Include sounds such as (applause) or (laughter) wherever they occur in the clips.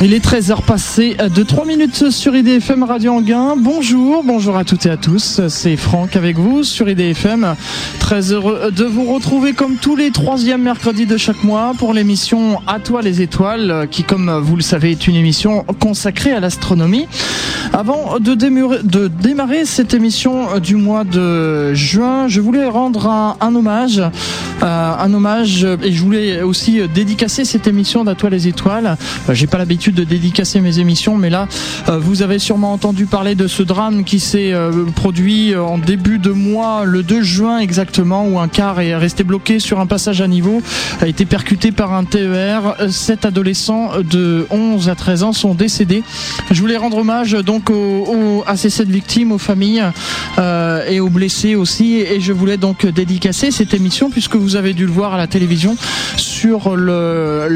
Il est 13h passé de 3 minutes sur IDFM Radio Anguin. Bonjour, bonjour à toutes et à tous. C'est Franck avec vous sur IDFM. Très heureux de vous retrouver comme tous les troisièmes mercredis de chaque mois pour l'émission À toi les étoiles qui, comme vous le savez, est une émission consacrée à l'astronomie. Avant de démarrer, cette émission du mois de juin, je voulais rendre un, hommage, euh, un hommage et je voulais aussi dédicacer cette émission d'À toi les étoiles. Euh, J'ai pas l'habitude de dédicacer mes émissions, mais là, euh, vous avez sûrement entendu parler de ce drame qui s'est euh, produit en début de mois, le 2 juin exactement, où un car est resté bloqué sur un passage à niveau, a été percuté par un TER. Sept adolescents de 11 à 13 ans sont décédés. Je voulais rendre hommage donc aux, à ces sept victimes, aux familles euh, et aux blessés aussi, et je voulais donc dédicacer cette émission puisque vous avez dû le voir à la télévision sur le,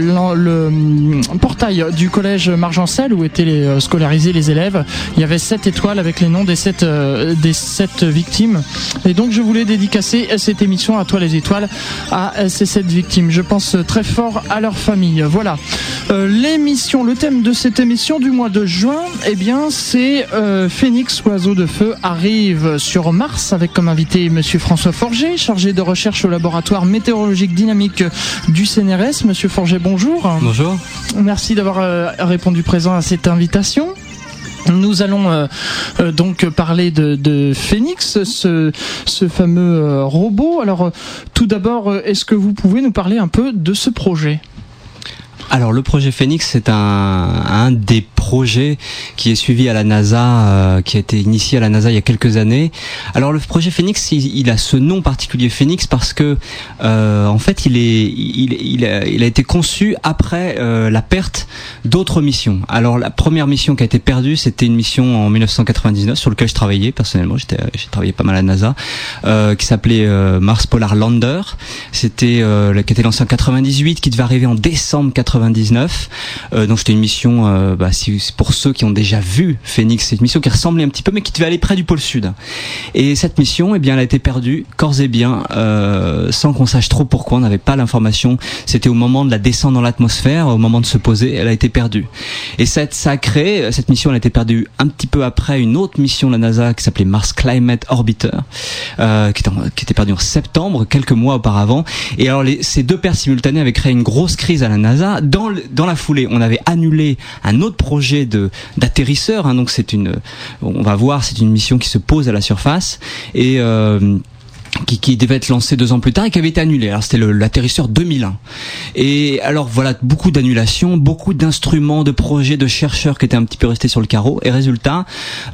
hum, portail du collège Margencel où étaient les, euh, scolarisés les élèves. Il y avait sept étoiles avec les noms des sept, euh, des sept victimes. Et donc je voulais dédicacer cette émission à toi les étoiles à ces sept victimes. Je pense très fort à leur famille. Voilà. L'émission, le thème de cette émission du mois de juin, eh bien c'est euh, Phoenix oiseau de feu arrive sur Mars avec comme invité Monsieur François Forger, chargé de recherche au laboratoire météorologique dynamique du CNRS. Monsieur Forger, bonjour. Bonjour. Merci d'avoir euh, répondu présent à cette invitation. Nous allons euh, euh, donc parler de, de Phoenix, ce, ce fameux euh, robot. Alors, tout d'abord, est-ce que vous pouvez nous parler un peu de ce projet? Alors le projet Phoenix, c'est un, un des projets qui est suivi à la NASA, euh, qui a été initié à la NASA il y a quelques années. Alors le projet Phoenix, il, il a ce nom particulier Phoenix parce que euh, en fait il est, il, il, a, il a été conçu après euh, la perte d'autres missions. Alors la première mission qui a été perdue, c'était une mission en 1999 sur laquelle je travaillais personnellement. J'étais, j'ai travaillé pas mal à la NASA, euh, qui s'appelait euh, Mars Polar Lander. C'était euh, qui était lancée en 98, qui devait arriver en décembre 99. Euh, donc c'était une mission, euh, bah, pour ceux qui ont déjà vu Phoenix, c'est une mission qui ressemblait un petit peu, mais qui devait aller près du pôle sud. Et cette mission, eh bien, elle a été perdue corps et bien, euh, sans qu'on sache trop pourquoi. On n'avait pas l'information. C'était au moment de la descente dans l'atmosphère, au moment de se poser, elle a été perdue. Et cette, ça cette mission, elle a été perdue un petit peu après une autre mission de la NASA qui s'appelait Mars Climate Orbiter, euh, qui, était qui perdue en septembre, quelques mois auparavant. Et alors, ces deux pertes simultanées avaient créé une grosse crise à la NASA. Dans, la foulée, on avait annulé un autre projet d'atterrisseur. hein, donc c'est une, on va voir, c'est une mission qui se pose à la surface et euh, qui, qui devait être lancé deux ans plus tard et qui avait été annulé. Alors c'était l'atterrisseur 2001. Et alors voilà, beaucoup d'annulations, beaucoup d'instruments, de projets, de chercheurs qui étaient un petit peu restés sur le carreau. Et résultat,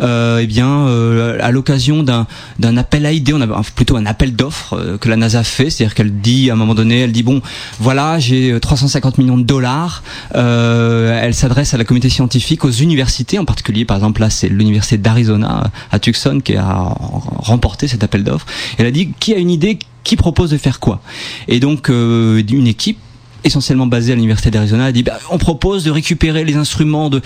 euh, eh bien, euh, à l'occasion d'un appel à idées, on enfin, plutôt un appel d'offres euh, que la NASA fait, c'est-à-dire qu'elle dit à un moment donné, elle dit bon, voilà, j'ai euh, 350 millions de dollars. Euh, elle s'adresse à la communauté scientifique, aux universités, en particulier, par exemple là, c'est l'université d'Arizona à Tucson qui a remporté cet appel d'offres. Elle a dit qui a une idée, qui propose de faire quoi. Et donc euh, une équipe essentiellement basée à l'université d'Arizona a dit bah, on propose de récupérer les instruments de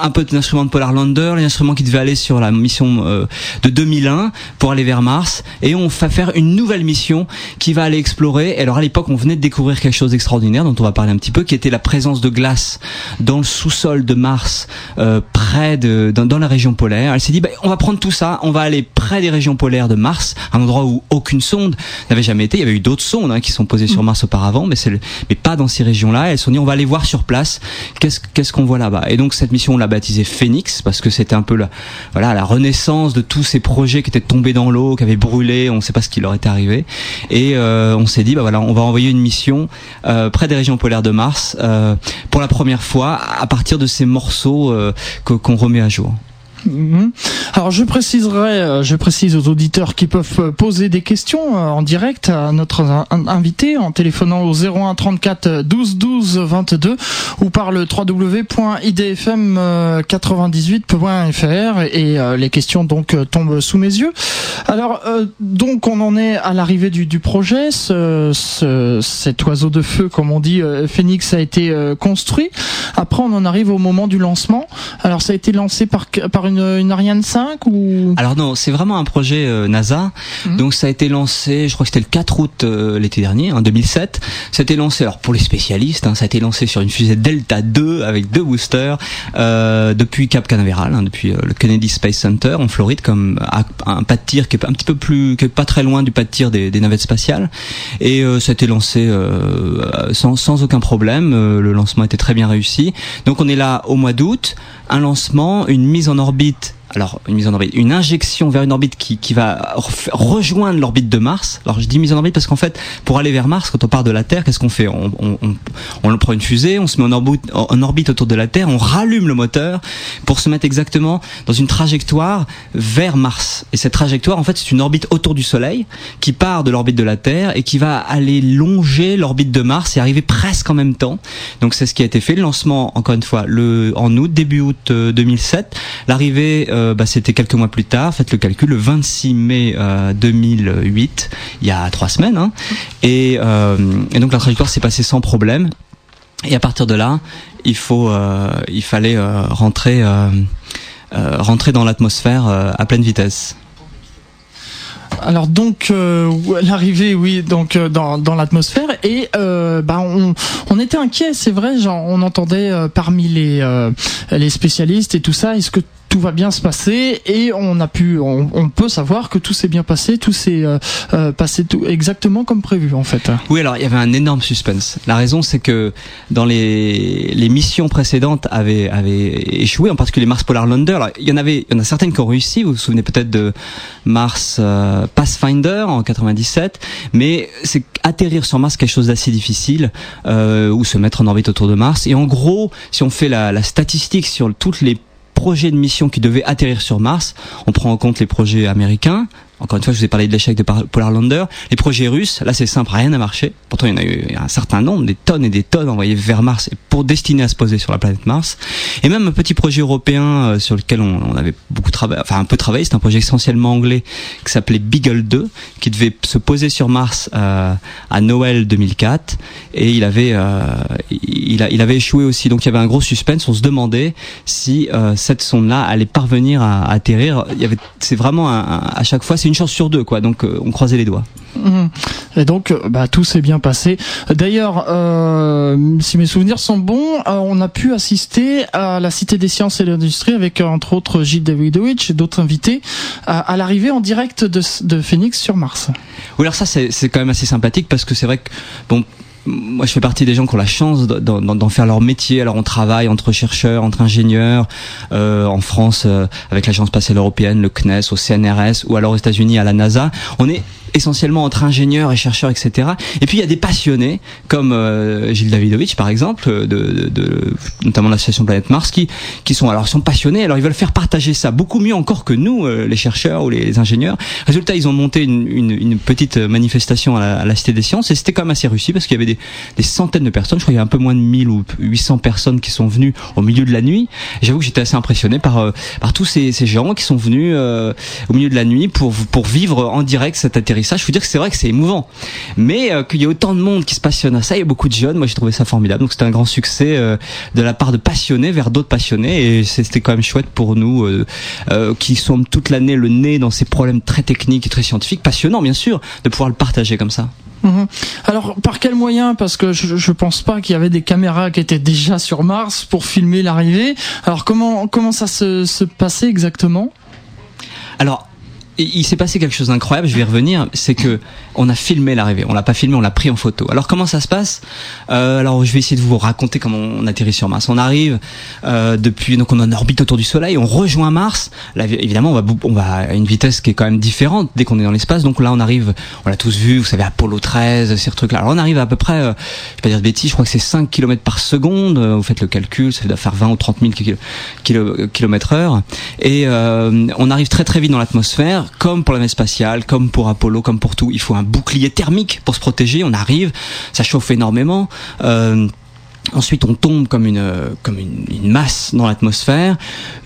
un peu d'instruments de Polar Lander, les instruments qui devaient aller sur la mission euh, de 2001 pour aller vers Mars, et on va faire une nouvelle mission qui va aller explorer. Et alors à l'époque, on venait de découvrir quelque chose d'extraordinaire dont on va parler un petit peu, qui était la présence de glace dans le sous-sol de Mars, euh, près de dans, dans la région polaire. Elle s'est dit, bah, on va prendre tout ça, on va aller près des régions polaires de Mars, un endroit où aucune sonde n'avait jamais été. Il y avait eu d'autres sondes hein, qui sont posées sur Mars auparavant, mais c'est le- mais pas dans ces régions-là. Elles se sont dit, on va aller voir sur place qu'est-ce qu'est-ce qu'on voit là-bas? Et donc cette mission, on l'a baptisée Phoenix parce que c'était un peu la la renaissance de tous ces projets qui étaient tombés dans l'eau, qui avaient brûlé. On ne sait pas ce qui leur était arrivé. Et euh, on s'est dit, bah on va envoyer une mission euh, près des régions polaires de Mars euh, pour la première fois à partir de ces morceaux qu'on remet à jour. Mhm. Alors je préciserai, euh, je précise aux auditeurs qui peuvent euh, poser des questions euh, en direct à notre in- invité en téléphonant au 01 34 12 12 22 ou par le www.idfm98.fr et les questions donc tombent sous mes yeux. Alors donc on en est à l'arrivée du, projet. Ce, ce- cet oiseau de feu, comme on dit, Phoenix a été construit. Après on en arrive au moment du lancement. Alors Alors ça a été lancé par par une, une Ariane 5 ou? Alors non, c'est vraiment un projet euh, NASA. Mhm. Donc ça a été lancé, je crois que c'était le 4 août euh, l'été dernier, en 2007. Ça a été lancé, alors pour les spécialistes, hein, ça a été lancé sur une fusée Delta 2 avec deux boosters euh, depuis Cap Canaveral, hein, depuis le Kennedy Space Center en Floride, comme un pas de tir qui est un petit peu plus, qui est pas très loin du pas de tir des, des navettes spatiales. Et ça a été lancé sans, sans aucun problème. le lancement était très bien réussi. Donc on est là au mois d'août, un lancement, une mise en orbite alors une mise en orbite, une injection vers une orbite qui, qui va rejoindre l'orbite de Mars. Alors je dis mise en orbite parce qu'en fait, pour aller vers Mars, quand on part de la Terre, qu'est-ce qu'on fait? On, on, on, prend une fusée, on se met en orbite, en orbite autour de la Terre, on rallume le moteur pour se mettre exactement dans une trajectoire vers Mars. Et cette trajectoire, en fait, c'est une orbite autour du Soleil qui part de l'orbite de la Terre et qui va aller longer l'orbite de Mars et arriver presque en même temps. Donc c'est ce qui a été fait. Le lancement, encore une fois, le en août, début août 2007. Euh, L'arrivée euh, euh, bah, c'était quelques mois plus tard, faites le calcul, le 26 mai 2008, euh, il y a trois semaines. Hein. et, euh, et, donc la trajectoire s'est passée sans problème. Et à partir de là, il faut, il fallait rentrer, rentrer dans l'atmosphère à pleine vitesse. Alors donc (laughs) l'arrivée, oui, donc dans, l'atmosphère et bah on, était inquiet, c'est vrai, on entendait parmi les les spécialistes et tout ça, est-ce que tout va bien se passer et on a pu, on, on peut savoir que tout s'est bien passé, tout s'est passé tout exactement comme prévu en fait. Oui, alors il y avait un énorme suspense. La raison c'est que dans les, les missions précédentes avaient, avaient échoué, en particulier Mars Polar Lander. il y en avait, il y en a certaines qui ont réussi. Vous vous souvenez peut-être de Mars Pathfinder en 97, mais c'est atterrir sur Mars quelque chose d'assez difficile euh, ou se mettre en orbite autour de Mars. Et en gros, si on fait la, la statistique sur toutes les projets de mission qui devaient atterrir sur Mars, on prend en compte les projets américains, encore une fois, je vous ai parlé de l'échec de Polar Lander. Les projets russes, là c'est simple, rien n'a marché. Pourtant, il y en a eu un certain nombre, des tonnes et des tonnes envoyées vers Mars pour destiner à se poser sur la planète Mars. Et même un petit projet européen euh, sur lequel on, avait beaucoup travaillé, enfin un peu travaillé, c'est un projet essentiellement anglais qui s'appelait Beagle 2, qui devait se poser sur Mars euh, à Noël 2004. Et il avait, euh, il, a, il avait échoué aussi. Donc il y avait un gros suspense. On se demandait si cette sonde-là allait parvenir à, atterrir. Il y avait, c'est vraiment à chaque fois, une chance sur deux, quoi. Donc euh, on croisait les doigts. Mhm. Et donc, euh, bah, tout s'est bien passé. D'ailleurs, euh, si mes souvenirs sont bons, on a pu assister à la Cité des Sciences et de l'Industrie avec entre autres Gilles Davidovich et d'autres invités à, l'arrivée en direct de, de Phoenix sur Mars. Oui, alors ça c'est quand même assez sympathique parce que c'est vrai que bon moi je fais partie des gens qui ont la chance d'en faire leur métier. Alors on travaille entre chercheurs, entre ingénieurs, euh, en France euh, avec l'Agence spatiale européenne, le CNES, au CNRS, ou alors aux États-Unis à la NASA. On est essentiellement entre ingénieurs et chercheurs, etc. Et puis il y a des passionnés comme euh, Gilles Davidovich par exemple, de, de, de notamment l'association Planète Mars, qui qui sont alors sont passionnés. Alors ils veulent faire partager ça beaucoup mieux encore que nous, euh, les chercheurs ou les, ingénieurs. Résultat, ils ont monté une, une, une petite manifestation à la, à la, Cité des Sciences et c'était quand même assez réussi parce qu'il y avait des, des, centaines de personnes. Je crois qu'il y a un peu moins de 1000 ou 800 personnes qui sont venues au milieu de la nuit. J'avoue que j'étais assez impressionné par euh, par tous ces, ces gens qui sont venus au milieu de la nuit pour pour vivre en direct cette atterrissage ça, je veux dire que c'est vrai que c'est émouvant. Mais euh, qu'il y ait autant de monde qui se passionne à ça, il y a beaucoup de jeunes. Moi, j'ai trouvé ça formidable. Donc, c'était un grand succès euh, de la part de passionnés vers d'autres passionnés. Et c'était quand même chouette pour nous, euh, qui sommes toute l'année le nez dans ces problèmes très techniques et très scientifiques, passionnants, bien sûr, de pouvoir le partager comme ça. Mhm. Alors par quel moyen? Parce que je, je pense pas qu'il y avait des caméras qui étaient déjà sur Mars pour filmer l'arrivée. Alors comment comment ça se, se passait exactement? Alors il s'est passé quelque chose d'incroyable, je vais y revenir, c'est que on a filmé l'arrivée, on l'a pas filmé, on l'a pris en photo. Alors comment ça se passe? Euh, Alors je vais essayer de vous raconter comment on atterrit sur Mars. On arrive euh, depuis, donc on en orbite autour du Soleil, on rejoint Mars. Là évidemment on va, on va à une vitesse qui est quand même différente dès qu'on est dans l'espace. Donc là on arrive, on l'a tous vu, vous savez Apollo 13, ces trucs-là. Alors on arrive à, peu près, euh, je vais pas dire de bêtises, je crois que c'est 5 km par seconde. Euh, vous faites le calcul, ça doit faire 20 ou 30 000 km heure. Et euh, on arrive très très vite dans l'atmosphère comme pour la navette spatiale, comme pour Apollo, comme pour tout, il faut un bouclier thermique pour se protéger. On arrive, ça chauffe énormément. Euh, Ensuite, on tombe comme une comme une, une masse dans l'atmosphère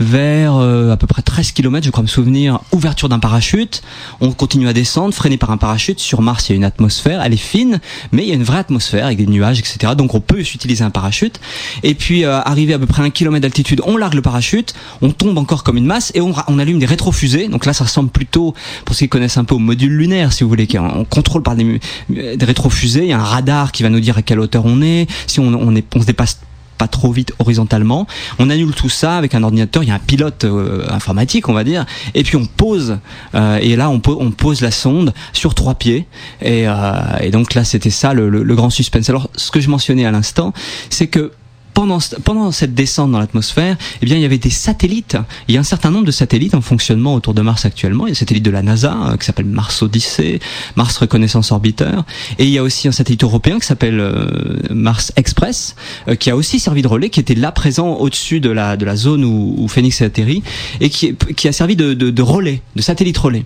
vers euh, à peu près 13 km, je crois me souvenir, ouverture d'un parachute. On continue à descendre, freiné par un parachute. Sur Mars, il y a une atmosphère, elle est fine, mais il y a une vraie atmosphère avec des nuages, etc. Donc on peut utiliser un parachute. Et puis euh, arrivé à peu près un kilomètre d'altitude, on largue le parachute, on tombe encore comme une masse et on, on allume des rétrofusées. Donc là, ça ressemble plutôt, pour ceux qui connaissent un peu, au module lunaire, si vous voulez. On contrôle par des, des rétrofusées. Il y a un radar qui va nous dire à quelle hauteur on est, si on, on est on se dépasse pas trop vite horizontalement. On annule tout ça avec un ordinateur. Il y a un pilote euh, informatique, on va dire. Et puis on pose. Euh, et là, on, pose la sonde sur trois pieds. Et, euh, donc là, c'était ça le, le, grand suspense. Alors, ce que je mentionnais à l'instant, c'est que pendant, pendant cette descente dans l'atmosphère, eh bien, il y avait des satellites. Il y a un certain nombre de satellites en fonctionnement autour de Mars actuellement. Il y a un satellite de la NASA euh, qui s'appelle Mars Odyssey, Mars Reconnaissance Orbiter, et il y a aussi un satellite européen qui s'appelle euh, Mars Express, euh, qui a aussi servi de relais, qui était là présent au-dessus de la de la zone où, où Phoenix est atterri, et qui, qui a servi de, de, de, relais, de satellite relais.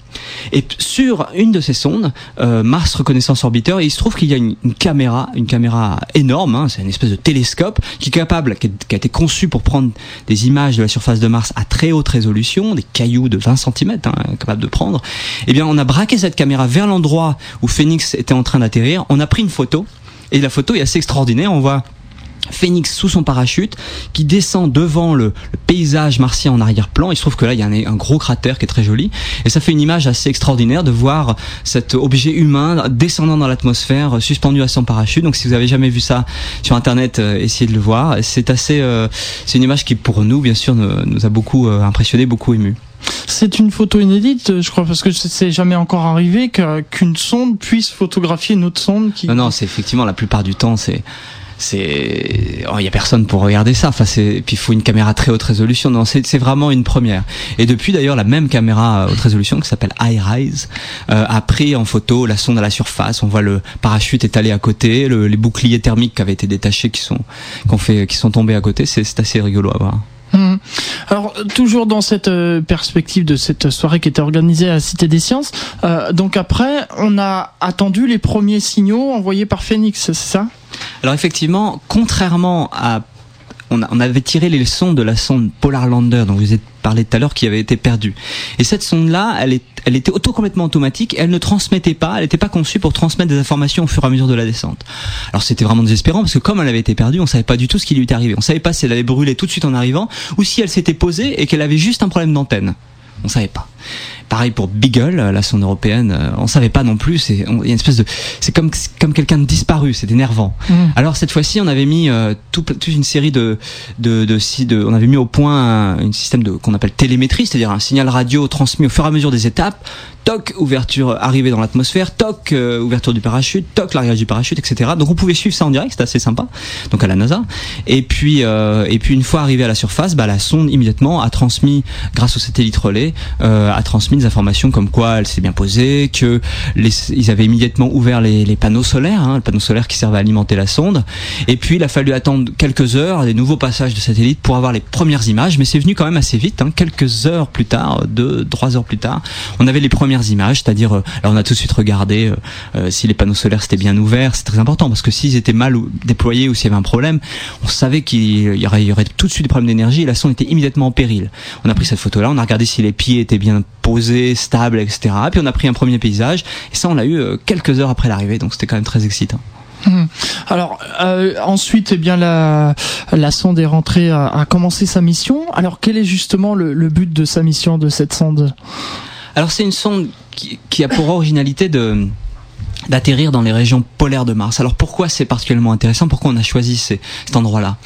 Et sur une de ces sondes, Mars Reconnaissance Orbiter, il se trouve qu'il y a une, une, caméra, une caméra énorme, hein, c'est une espèce de télescope qui capable, qui a été conçu pour prendre des images de la surface de Mars à très haute résolution, des cailloux de 20 cm, hein, capable de prendre, eh bien, on a braqué cette caméra vers l'endroit où Phoenix était en train d'atterrir. On a pris une photo. Et la photo est assez extraordinaire. On voit Phoenix sous son parachute qui descend devant le, le paysage martien en arrière-plan. Il se trouve que là il y a un, un, gros cratère qui est très joli et ça fait une image assez extraordinaire de voir cet objet humain descendant dans l'atmosphère suspendu à son parachute. Donc si vous avez jamais vu ça sur internet, euh, essayez de le voir. C'est assez, euh, c'est une image qui pour nous bien sûr nous, nous a beaucoup euh, impressionné, beaucoup ému. C'est une photo inédite, je crois, parce que c'est jamais encore arrivé qu'une sonde puisse photographier une autre sonde. Qui... Non, non, c'est effectivement la plupart du temps, c'est c'est il oh, y a personne pour regarder ça. Enfin c'est puis il faut une caméra très haute résolution. Non c'est c'est vraiment une première. Et depuis d'ailleurs la même caméra haute résolution qui s'appelle iRise euh, a pris en photo la sonde à la surface. On voit le parachute étalé à côté le, les boucliers thermiques qui avaient été détachés qui sont qu'on fait qui sont tombés à côté. C'est c'est assez rigolo à voir. Mmh. Alors toujours dans cette euh, perspective de cette soirée qui était organisée à la Cité des Sciences, euh, donc après on a attendu les premiers signaux envoyés par Phoenix, c'est ça? Alors effectivement, contrairement à on, a, on, avait tiré les leçons de la sonde Polar Lander dont vous avez parlé tout à l'heure qui avait été perdue. Et cette sonde-là, elle, elle était auto complètement automatique, elle ne transmettait pas, elle n'était pas conçue pour transmettre des informations au fur et à mesure de la descente. Alors c'était vraiment désespérant parce que comme elle avait été perdue, on savait pas du tout ce qui lui était arrivé. On savait pas si elle avait brûlé tout de suite en arrivant ou si elle s'était posée et qu'elle avait juste un problème d'antenne. On savait pas. Pareil pour Beagle, la sonde européenne, on savait pas non plus. C'est il y a une espèce de, c'est comme comme quelqu'un de disparu, c'est énervant. Mmh. Alors cette fois-ci, on avait mis euh, tout, toute une série de de, de, de on avait mis au point un, un système de qu'on appelle télémétrie, c'est-à-dire un signal radio transmis au fur et à mesure des étapes. Toc, ouverture, arrivée dans l'atmosphère. Toc, euh, ouverture du parachute. Toc, l'arrière du parachute, etc. Donc on pouvait suivre ça en direct, c'était assez sympa. Donc à la NASA. Et puis euh, et puis une fois arrivé à la surface, bah, la sonde immédiatement a transmis, grâce au satellite relais, euh, a transmis des informations comme quoi elle s'est bien posée, que ils avaient immédiatement ouvert les, panneaux solaires, hein, le panneau solaire qui servait à alimenter la sonde. Et puis il a fallu attendre quelques heures, des nouveaux passages de satellite pour avoir les premières images, mais c'est venu quand même assez vite. Hein, quelques heures plus tard, deux, trois heures plus tard, on avait les premières images, c'est-à-dire, euh, alors on a tout de suite regardé euh, euh, si les panneaux solaires étaient bien ouverts, c'est très important parce que s'ils étaient mal déployés ou s'il y avait un problème, on savait qu'il y aurait, y aurait tout de suite des problèmes d'énergie et la sonde était immédiatement en péril. On a pris cette photo-là, on a regardé si les pieds étaient bien posés, stables, etc. Puis on a pris un premier paysage et ça on l'a eu quelques heures après l'arrivée, donc c'était quand même très excitant. Mmh. Alors euh, ensuite, eh bien la la sonde est rentrée à, à commencer sa mission. Alors quel est justement le, le but de sa mission de cette sonde? Alors c'est une sonde qui, qui, a pour originalité de d'atterrir dans les régions polaires de Mars. Alors pourquoi c'est particulièrement intéressant? Pourquoi on a choisi ces, cet endroit-là?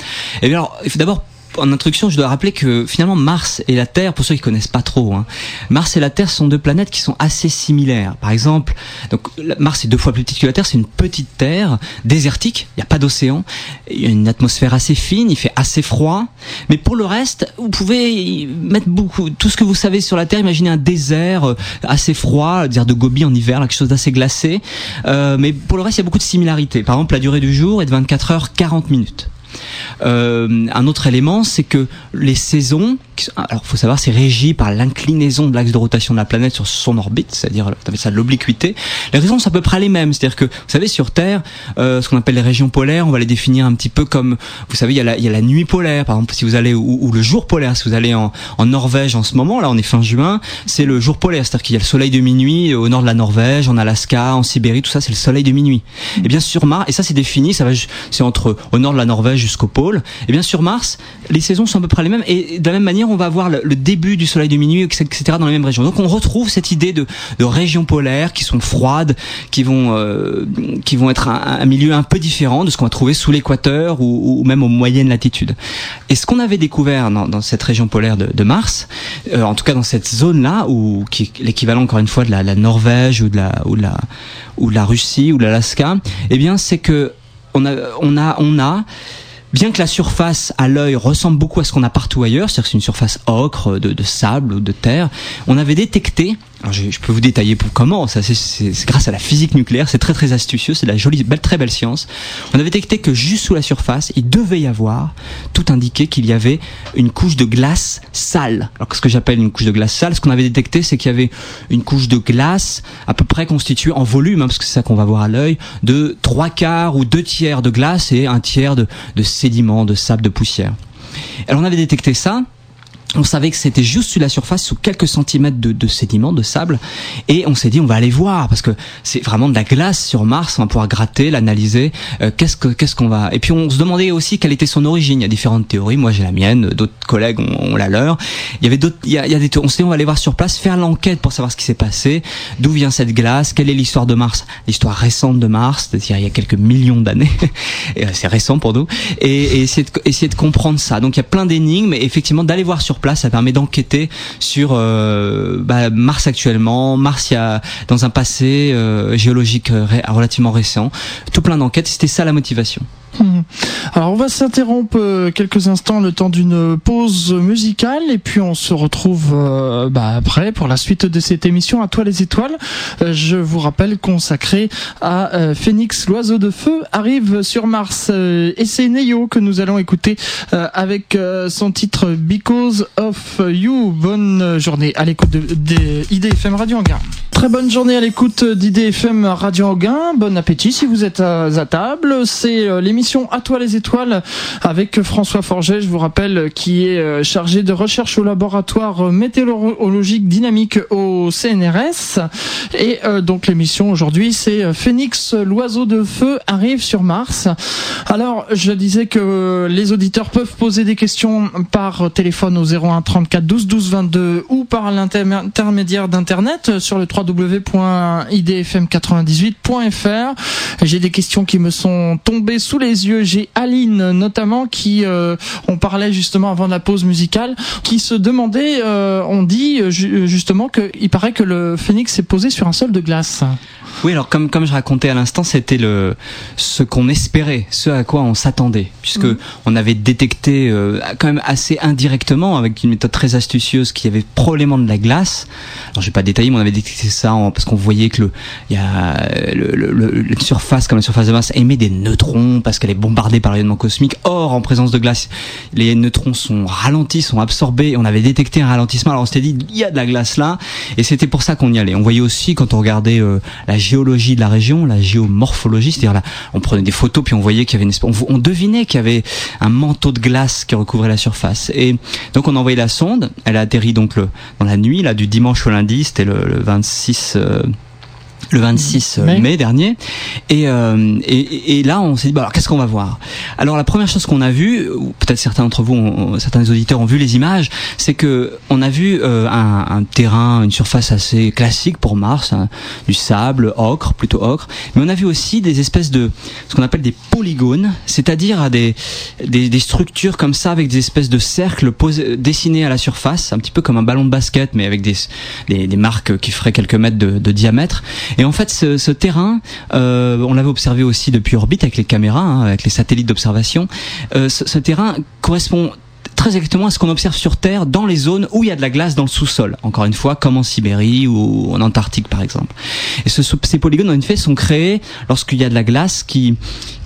Eh bien alors, il faut d'abord en introduction, je dois rappeler que finalement Mars et la Terre, pour ceux qui connaissent pas trop, hein, Mars et la Terre sont deux planètes qui sont assez similaires. Par exemple, donc Mars est deux fois plus petite que la Terre, c'est une petite Terre désertique, il n'y a pas d'océan, il y a une atmosphère assez fine, il fait assez froid, mais pour le reste, vous pouvez mettre beaucoup, tout ce que vous savez sur la Terre, imaginez un désert assez froid, désert de Gobi en hiver, quelque chose d'assez glacé, euh, mais pour le reste, il y a beaucoup de similarités. Par exemple, la durée du jour est de 24 heures 40 minutes. Euh, un autre élément, c'est que les saisons alors faut savoir, c'est régi par l'inclinaison de l'axe de rotation de la planète sur son orbite, c'est-à-dire ça l'obliquité. Les raisons sont à peu près les mêmes, c'est-à-dire que vous savez sur Terre, euh, ce qu'on appelle les régions polaires, on va les définir un petit peu comme, vous savez, il y a la, il y a la nuit polaire, par exemple, si vous allez ou, ou, le jour polaire, si vous allez en, en Norvège en ce moment, là on est fin juin, c'est le jour polaire, c'est-à-dire qu'il y a le soleil de minuit au nord de la Norvège, en Alaska, en Sibérie, tout ça c'est le soleil de minuit. Et bien sur Mars, et ça c'est défini, ça va, c'est entre au nord de la Norvège jusqu'au pôle. Et bien sur Mars, les saisons sont à peu près les mêmes, et de la même manière on va avoir le, début du soleil de minuit, etc. dans les mêmes régions. Donc on retrouve cette idée de, régions polaires qui sont froides, qui vont euh, qui vont être un, milieu un peu différent de ce qu'on va trouver sous l'équateur ou, ou, même aux moyennes latitudes. Et ce qu'on avait découvert dans, cette région polaire de, Mars, euh, en tout cas dans cette zone-là, où qui est l'équivalent encore une fois de la, Norvège ou de la ou la ou la Russie ou de l'Alaska, eh bien c'est que on a on a on a bien que la surface à l'œil ressemble beaucoup à ce qu'on a partout ailleurs, c'est-à-dire que c'est une surface ocre, de, de, sable ou de terre, on avait détecté, je peux vous détailler pour comment, ça c'est grâce à la physique nucléaire, c'est très très astucieux, c'est de la jolie, belle, très belle science. On avait détecté que juste sous la surface, il devait y avoir, tout indiqué qu'il y avait une couche de glace sale. Alors ce que j'appelle une couche de glace sale, ce qu'on avait détecté, c'est qu'il y avait une couche de glace à peu près constituée en volume, hein, parce que c'est ça qu'on va voir à l'œil, de trois quarts ou deux tiers de glace et un tiers de, de sédiments, de sable, de poussière. Alors on avait détecté ça. On savait que c'était juste sur la surface, sous quelques centimètres de, de sédiments, de sable, et on s'est dit on va aller voir parce que c'est vraiment de la glace sur Mars. On va pouvoir gratter, l'analyser. Euh, qu'est-ce que qu'est-ce qu'on va Et puis on se demandait aussi quelle était son origine. Il y a différentes théories. Moi j'ai la mienne, d'autres collègues ont, ont, la leur. Il y avait d'autres. Il il y a des. On s'est dit on va aller voir sur place, faire l'enquête pour savoir ce qui s'est passé, d'où vient cette glace, quelle est l'histoire de Mars, l'histoire récente de Mars, c'est-à-dire il y a quelques millions d'années. (laughs) c'est récent pour nous. Et, et essayer, de, essayer de comprendre ça. Donc il y a plein d'énigmes. Et effectivement d'aller voir sur ça permet d'enquêter sur euh, bah, Mars actuellement, Mars a dans un passé euh, géologique relativement récent, tout plein d'enquêtes. C'était ça la motivation. (laughs) Alors on va s'interrompre quelques instants le temps d'une pause musicale et puis on se retrouve euh, bah, après pour la suite de cette émission à toi les étoiles. Euh, je vous rappelle consacré à euh, Phoenix l'oiseau de feu arrive sur Mars euh, et c'est Neyo que nous allons écouter euh, avec son titre Because of You. Bonne journée à l'écoute de, de IDFM Radio Anguin. Très bonne journée à l'écoute d'IDFM Radio Anguin. Bon appétit si vous êtes à, à table. C'est l'émission à toi les étoiles avec François Forget, je vous rappelle, qui est chargé de recherche au laboratoire météorologique dynamique au CNRS. Et euh, donc l'émission aujourd'hui, c'est Phoenix, l'oiseau de feu, arrive sur Mars. Alors, je disais que les auditeurs peuvent poser des questions par téléphone au 01 34 12 12 22 ou par l'intermédiaire d'internet sur le www.idfm98.fr. J'ai des questions qui me sont tombées sous les yeux. J'ai Aline notamment qui, euh, on parlait justement avant la pause musicale, qui se demandait, euh, on dit justement qu'il paraît que le phénix s'est posé sur un sol de glace. Oui, alors comme comme je racontais à l'instant, c'était le ce qu'on espérait, ce à quoi on s'attendait, puisque mmh. on avait détecté euh, quand même assez indirectement avec une méthode très astucieuse qu'il y avait probablement de la glace. Alors je vais pas détailler, mais on avait détecté ça en, parce qu'on voyait que le il y a le, le, le, la surface comme la surface de Mars émet des neutrons parce qu'elle est bombardée par rayonnement cosmique. Or, en présence de glace, les neutrons sont ralentis, sont absorbés. On avait détecté un ralentissement. Alors on s'était dit il y a de la glace là, et c'était pour ça qu'on y allait. On voyait aussi quand on regardait euh, la géologie de la région, la géomorphologie, c'est-à-dire là, on prenait des photos puis on voyait qu'il y avait une on, on devinait qu'il y avait un manteau de glace qui recouvrait la surface. Et donc on a envoyé la sonde, elle a atterri donc le, dans la nuit là du dimanche au lundi, c'était le, le, 26 euh, le 26 mai, mai dernier. Et, euh, et, et, là, on s'est dit, bah, alors qu'est-ce qu'on va voir? Alors la première chose qu'on a vue, peut-être certains d'entre vous, ont, certains auditeurs ont vu les images, c'est que on a vu euh, un, un, terrain, une surface assez classique pour Mars, hein, du sable, ocre, plutôt ocre. Mais on a vu aussi des espèces de, ce qu'on appelle des polygones, c'est-à-dire des, des, des, structures comme ça avec des espèces de cercles posés, dessinés à la surface, un petit peu comme un ballon de basket, mais avec des, des, des marques qui feraient quelques mètres de, de diamètre. Et en fait, ce, ce terrain, euh, on l'avait observé aussi depuis orbite avec les caméras, hein, avec les satellites d'observation. Euh, ce, ce, terrain correspond très exactement à ce qu'on observe sur Terre dans les zones où il y a de la glace dans le sous-sol. Encore une fois, comme en Sibérie ou en Antarctique par exemple. Et ce, ces polygones, en effet, sont créés lorsqu'il y a de la glace qui,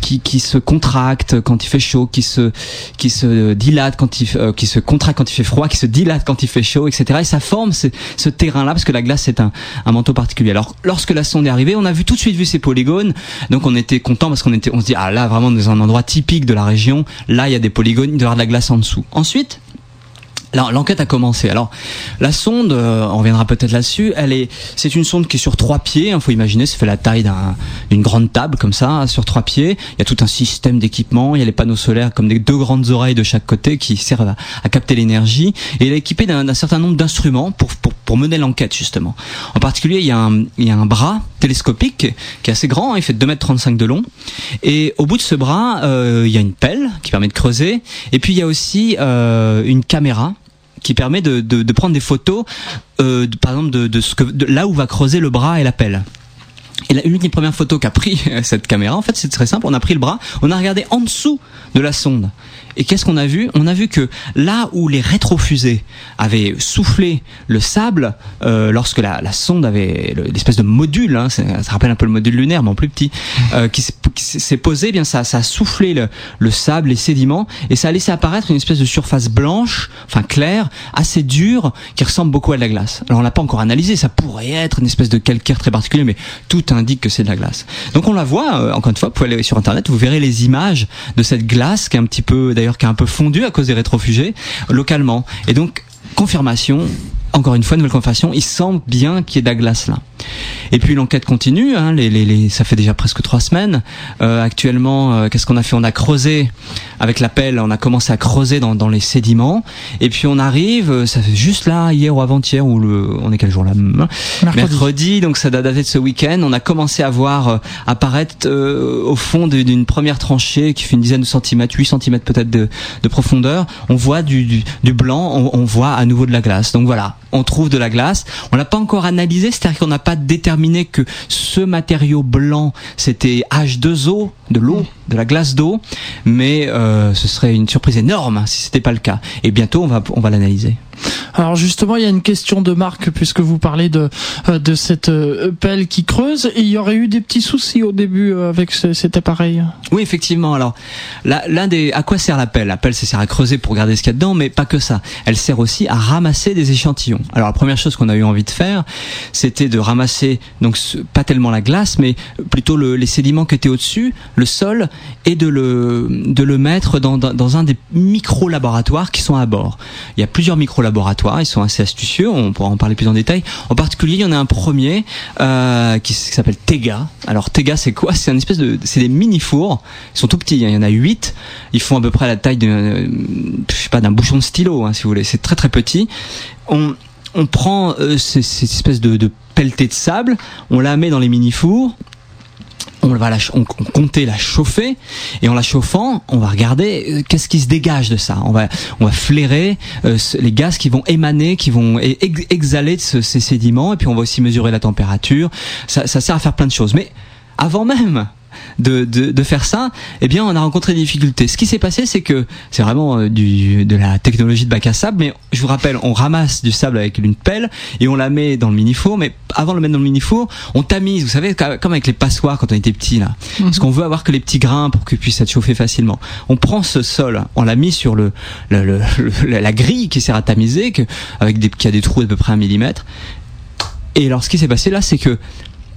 qui, qui, se contracte quand il fait chaud, qui se, qui se dilate quand il, euh, qui se contracte quand il fait froid, qui se dilate quand il fait chaud, etc. Et ça forme ce, ce terrain-là parce que la glace c'est un, un manteau particulier. Alors, lorsque la sonde est arrivée, on a vu tout de suite vu ces polygones. Donc, on était content parce qu'on était, on se dit ah là vraiment dans un endroit typique de la région. Là, il y a des polygones, il doit y avoir de la glace en dessous. Ensuite, l'enquête a commencé. Alors, la sonde, euh, on reviendra peut-être là-dessus. Elle est, c'est une sonde qui est sur trois pieds. Il hein, faut imaginer, ça fait la taille d'une grande table comme ça, sur trois pieds. Il y a tout un système d'équipement. Il y a les panneaux solaires comme des deux grandes oreilles de chaque côté qui servent à, capter l'énergie. Et elle est équipée d'un certain nombre d'instruments pour, mener l'enquête justement. En particulier, il y a un bras télescopique qui est assez grand. Hein, il fait 2m35 de long. Et au bout de ce bras, euh, il y a une pelle qui permet de creuser. Et puis il y a aussi euh, une caméra qui permet de, de, de prendre des photos, euh, par exemple de, de, ce que, de là où va creuser le bras et la pelle. Et l'une des premières photos qu'a pris (laughs) cette caméra, en fait, c'est très simple. On a pris le bras, on a regardé en dessous de la sonde. Et qu'est-ce qu'on a vu? On a vu que là où les rétrofusées avaient soufflé le sable, euh, lorsque la, la, sonde avait l'espèce de module, hein, ça, rappelle un peu le module lunaire, mais en plus petit, euh, qui s'est posé, eh bien ça, a soufflé le, le, sable, les sédiments, et ça a laissé apparaître une espèce de surface blanche, enfin claire, assez dure, qui ressemble beaucoup à de la glace. Alors on l'a pas encore analysé, ça pourrait être une espèce de calcaire très particulier, mais tout indique que c'est de la glace. Donc on la voit, euh, encore une fois, vous pouvez aller sur internet, vous verrez les images de cette glace qui est un petit peu, d'ailleurs, qui est un peu fondu à cause des rétrofugés localement. Et donc, confirmation, encore une fois, nouvelle confirmation, il semble bien qu'il y ait de la glace là. Et puis l'enquête continue, hein, les, les, les, ça fait déjà presque trois semaines. Euh, actuellement, euh, qu'est-ce qu'on a fait? On a creusé avec la pelle, on a commencé à creuser dans, dans les sédiments. Et puis on arrive, euh, ça fait juste là, hier ou avant-hier, ou le, on est quel jour là Mercredi. Mercredi. donc ça date de ce week-end. On a commencé à voir euh, apparaître au fond d'une première tranchée qui fait une dizaine de centimètres, 8 centimètres peut-être de, de, profondeur. On voit du, du, du blanc, on, on voit à nouveau de la glace. Donc voilà, on trouve de la glace. On l'a pas encore analysé, c'est-à-dire qu'on n'a pas déterminé que ce matériau blanc c'était H2O, de l'eau, de la glace d'eau, mais euh, ce serait une surprise énorme si c'était pas le cas. Et bientôt on va on va l'analyser. Alors justement, il y a une question de marque puisque vous parlez de euh, de cette euh, pelle qui creuse. Il y aurait eu des petits soucis au début euh, avec cet appareil. Oui, effectivement. Alors l'un des à quoi sert la pelle? La pelle, ça sert à creuser pour regarder ce qu'il y a dedans, mais pas que ça. Elle sert aussi à ramasser des échantillons. Alors la première chose qu'on a eu envie de faire, c'était de ramasser donc pas tellement la glace, mais plutôt le, les sédiments qui étaient au-dessus, le sol, et de le de le mettre dans, dans, dans un des micro laboratoires qui sont à bord. Il y a plusieurs micro ils sont assez astucieux, on pourra en parler plus en détail. En particulier, il y en a un premier euh, qui, s'appelle Tega. Alors Tega, c'est quoi? C'est un espèce de, c'est des mini fours. Ils sont tout petits, hein. il y en a huit. Ils font à peu près la taille de, je sais pas, d'un bouchon de stylo, hein, si vous voulez. C'est très très petit. On, on prend euh, cette espèce de, de pelletée de sable, on la met dans les mini fours on va la, la chauffer et en la chauffant, on va regarder euh, qu'est-ce qui se dégage de ça. On va, on va flairer euh, les gaz qui vont émaner, qui vont exhaler de ces sédiments et puis on va aussi mesurer la température. Ça sert à faire plein de choses. Mais avant même de, de, de, faire ça, eh bien, on a rencontré des difficultés. Ce qui s'est passé, c'est que c'est vraiment euh, du, de la technologie de bac à sable, mais je vous rappelle, on ramasse du sable avec une pelle et on la met dans le mini-four, mais avant de le mettre dans le mini-four, on tamise, vous savez, comme avec les passoires quand on était petit, là. Mhm. Parce qu'on veut avoir que les petits grains pour qu'ils puissent être chauffés facilement. On prend ce sol, on l'a mis sur le, le, le, la grille qui sert à tamiser, que, avec des, qui a des trous d'à peu près un millimètre. Et alors, ce qui s'est passé là, c'est que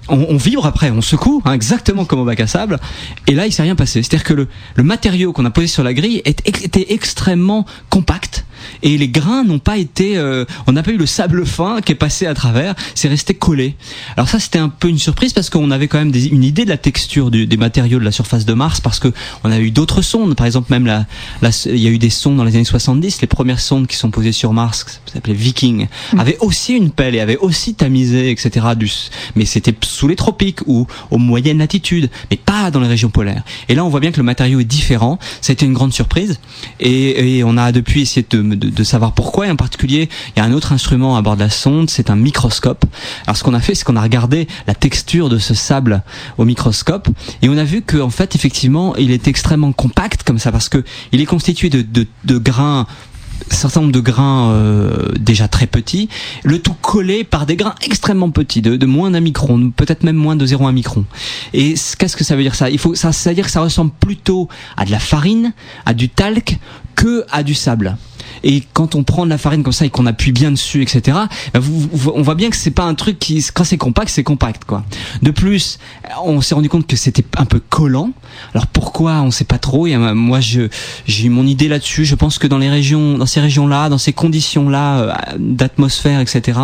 on, vibre après, on secoue, hein, exactement comme au bac à sable. Et là, il s'est rien passé. C'est-à-dire que le, le matériau qu'on a posé sur la grille était extrêmement compact et les grains n'ont pas été, euh, on n'a pas eu le sable fin qui est passé à travers, c'est resté collé. Alors ça c'était un peu une surprise parce qu'on avait quand même des, une idée de la texture du, des matériaux de la surface de Mars parce que on a eu d'autres sondes, par exemple même la, la, il y a eu des sondes dans les années 70, les premières sondes qui sont posées sur Mars, qui s'appelait Viking, mm. avaient aussi une pelle et avaient aussi tamisé, etc. Du, mais c'était sous les tropiques ou aux moyennes latitudes, mais pas dans les régions polaires. Et là on voit bien que le matériau est différent, ça a été une grande surprise et, et on a depuis essayé de savoir pourquoi. Et en particulier, il y a un autre instrument à bord de la sonde, c'est un microscope. Alors ce qu'on a fait, c'est qu'on a regardé la texture de ce sable au microscope et on a vu qu'en fait, effectivement, il est extrêmement compact comme ça parce que il est constitué de, de, de grains certain nombre de grains euh, déjà très petits, le tout collé par des grains extrêmement petits, de, de moins d'un micron, peut-être même moins de 0,1 micron. Et qu'est-ce que ça veut dire ça? Il faut, ça, ça veut dire que ça ressemble plutôt à de la farine, à du talc, que à du sable. Et quand on prend de la farine comme ça et qu'on appuie bien dessus, etc., bah, on voit bien que c'est pas un truc qui, quand c'est compact, c'est compact, quoi. De plus, on s'est rendu compte que c'était un peu collant. Alors pourquoi On sait pas trop. Euh, moi, j'ai eu mon idée là-dessus. Je pense que dans les régions, dans ces régions-là, dans ces conditions-là euh, d'atmosphère, etc.,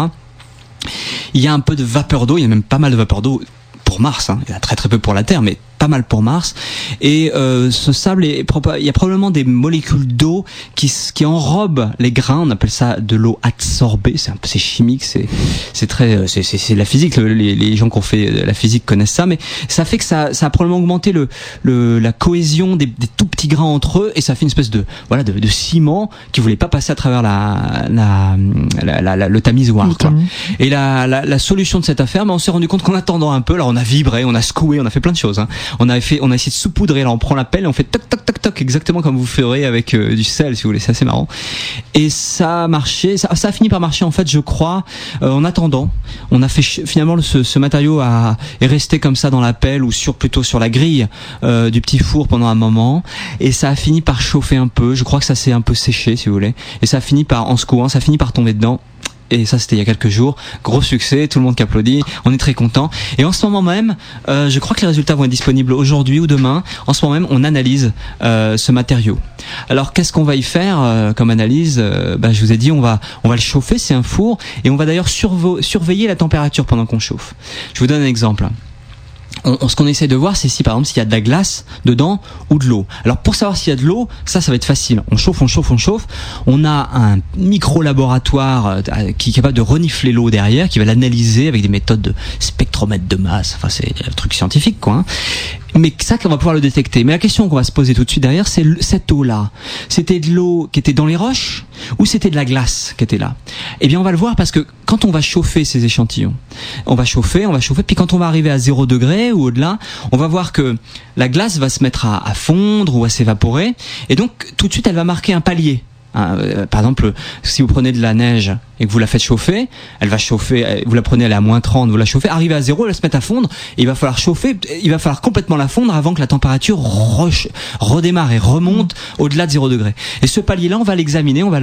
il y a un peu de vapeur d'eau. Il y a même pas mal de vapeur d'eau pour Mars. Hein. Il y a très très peu pour la Terre, mais pas mal pour Mars. Et euh, ce sable, est, il y a probablement des molécules d'eau qui, qui enrobent les grains. On appelle ça de l'eau absorbée. C'est un peu c'est chimique, c'est c'est très euh, c'est c'est la physique. Les, les gens qui ont fait la physique connaissent ça, mais ça fait que ça ça a probablement augmenté le, le la cohésion des, des tout petits grains entre eux et ça fait une espèce de voilà de, de ciment qui voulait pas passer à travers la la, la, la, le tamisoir. Quoi. Et la, la, la solution de cette affaire, ben, on s'est rendu compte qu'en attendant un peu, alors on a vibré, on a secoué, on a fait plein de choses. Hein on a fait, on a essayé de saupoudrer. Là, on prend la pelle et on fait toc toc toc toc, exactement comme vous ferez avec euh, du sel, si vous voulez. C'est assez marrant. Et ça a marché. Ça, a fini par marcher en fait, je crois. Euh, en attendant, on a fait finalement ce, ce, matériau a, est resté comme ça dans la pelle ou sur plutôt sur la grille euh, du petit four pendant un moment. Et ça a fini par chauffer un peu. Je crois que ça s'est un peu séché, si vous voulez. Et ça a fini par, en secouant, ça a fini par tomber dedans et ça c'était il y a quelques jours. Gros succès, tout le monde qui applaudit, on est très content. Et en ce moment même, euh, je crois que les résultats vont être disponibles aujourd'hui ou demain. En ce moment même, on analyse euh, ce matériau. Alors qu'est-ce qu'on va y faire euh, comme analyse? Euh, bah, Je vous ai dit, on va on va le chauffer, c'est un four, et on va d'ailleurs surveiller la température pendant qu'on chauffe. Je vous donne un exemple on, ce qu'on essaie de voir, c'est si par exemple s'il y a de la glace dedans ou de l'eau. Alors pour savoir s'il y a de l'eau, ça, ça va être facile. On chauffe, on chauffe, on chauffe. On a un micro laboratoire euh, qui est capable de renifler l'eau derrière, qui va l'analyser avec des méthodes de spectromètre de masse. Enfin, c'est un truc scientifique, quoi. Hein mais ça qu'on va pouvoir le détecter. Mais la question qu'on va se poser tout de suite derrière, c'est cette eau-là. C'était de l'eau qui était dans les roches ou c'était de la glace qui était là? Eh bien, on va le voir parce que quand on va chauffer ces échantillons, on va chauffer, on va chauffer, puis quand on va arriver à 0 degré ou au-delà, on va voir que la glace va se mettre à, à fondre ou à s'évaporer, et donc tout de suite, elle va marquer un palier. Hein, euh, par exemple, si vous prenez de la neige et que vous la faites chauffer, elle va chauffer, euh, vous la prenez, à moins 30, vous la chauffez, arrivez à zéro, elle va se mettre à fondre, il va falloir chauffer, il va falloir complètement la fondre avant que la température redémarre et remonte au-delà de 0 degré. Et ce palier-là, on va l'examiner, on va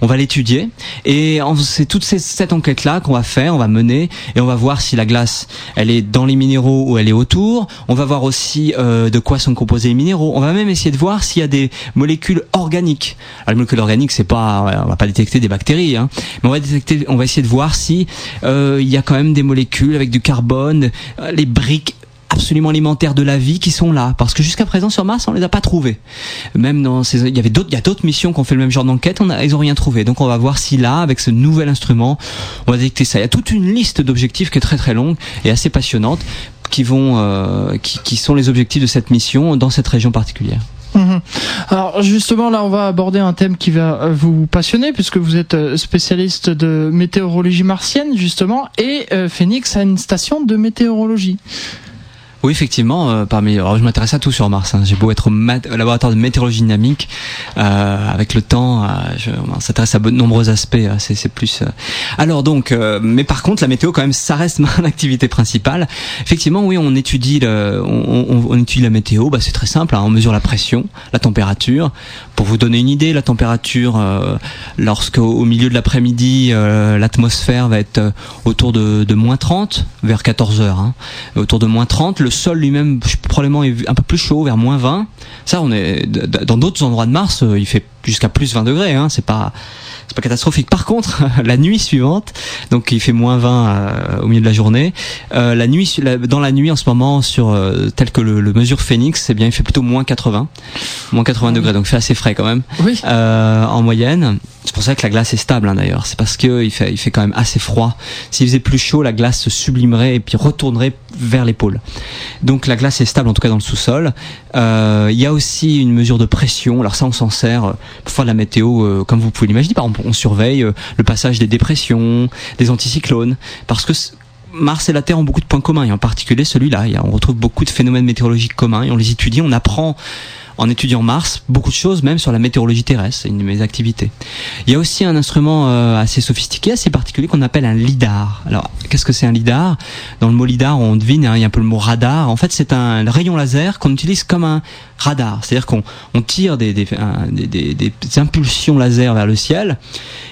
on va l'étudier, et c'est toute cette enquête-là qu'on va faire, on va mener, et on va voir si la glace, elle est dans les minéraux ou elle est autour, on va voir aussi euh, de quoi sont composés les minéraux, on va même essayer de voir s'il y a des molécules organiques. Les molécules organiques, c'est pas, on va pas détecter des bactéries, hein, on va détecter, on va essayer de voir si euh, il y a quand même des molécules avec du carbone, euh, les briques absolument alimentaires de la vie qui sont là. Parce que jusqu'à présent sur Mars on les a pas trouvés même dans ces il y avait d'autres il y a d'autres missions qui ont fait le même genre d'enquête on a, ils ont rien trouvé. Donc on va voir si là avec ce nouvel instrument on va détecter ça. Il y a toute une liste d'objectifs qui est très très longue et assez passionnante qui vont euh, qui sont les objectifs de cette mission dans cette région particulière Mhm. Alors justement là on va aborder un thème qui va euh, vous passionner puisque vous êtes euh, spécialiste de météorologie martienne justement et euh, Phoenix a une station de météorologie. Oui, effectivement, euh, parmi. Alors, je m'intéresse à tout sur Mars. Hein. J'ai beau être au, laboratoire de météorologie dynamique, euh, avec le temps, euh, on s'intéresse à de nombreux aspects. Euh, c'est, plus. Alors donc, mais par contre, la météo, quand même, ça reste (laughs) ma activité principale. Effectivement, oui, on étudie on, étudie la météo. Bah, c'est très simple. Hein. on mesure la pression, la température. Pour vous donner une idée, la température, lorsque au milieu de l'après-midi, l'atmosphère va être autour de, moins 30, vers 14 heures, hein, autour de moins 30. Le sol lui-même probablement est un peu plus chaud, vers moins 20. Ça, on est dans d'autres endroits de Mars, euh, il fait jusqu'à plus 20 degrés. Hein, c'est pas c'est pas catastrophique. Par contre, (laughs) la nuit suivante, donc il fait moins 20 euh, au milieu de la journée. Euh, la nuit, dans la nuit en ce moment, sur euh, tel que le, le, mesure Phoenix, eh bien il fait plutôt moins 80, moins 80 degrés, donc il fait assez frais quand même. Oui. en moyenne. C'est pour ça que la glace est stable hein, d'ailleurs. C'est parce que il fait, il fait quand même assez froid. S'il faisait plus chaud, la glace se sublimerait et puis retournerait vers les pôles. Donc la glace est stable en tout cas dans le sous-sol. Il y a aussi une mesure de pression. Alors ça, on s'en sert de la météo, comme vous pouvez l'imaginer. Par on surveille euh, le passage des dépressions, des anticyclones, parce que Mars et la Terre ont beaucoup de points communs, et en particulier celui-là. On retrouve beaucoup de phénomènes météorologiques communs, et on les étudie, on apprend en étudiant Mars, beaucoup de choses, même sur la météorologie terrestre, c'est une de mes activités. Il y a aussi un instrument euh, assez sophistiqué, assez particulier qu'on appelle un lidar. Alors, qu'est-ce que c'est un lidar? Dans le mot lidar, on devine, hein, il y a un peu le mot radar. En fait, c'est un rayon laser qu'on utilise comme un radar, c'est-à-dire qu'on on tire des, des, des, des, impulsions laser vers le ciel,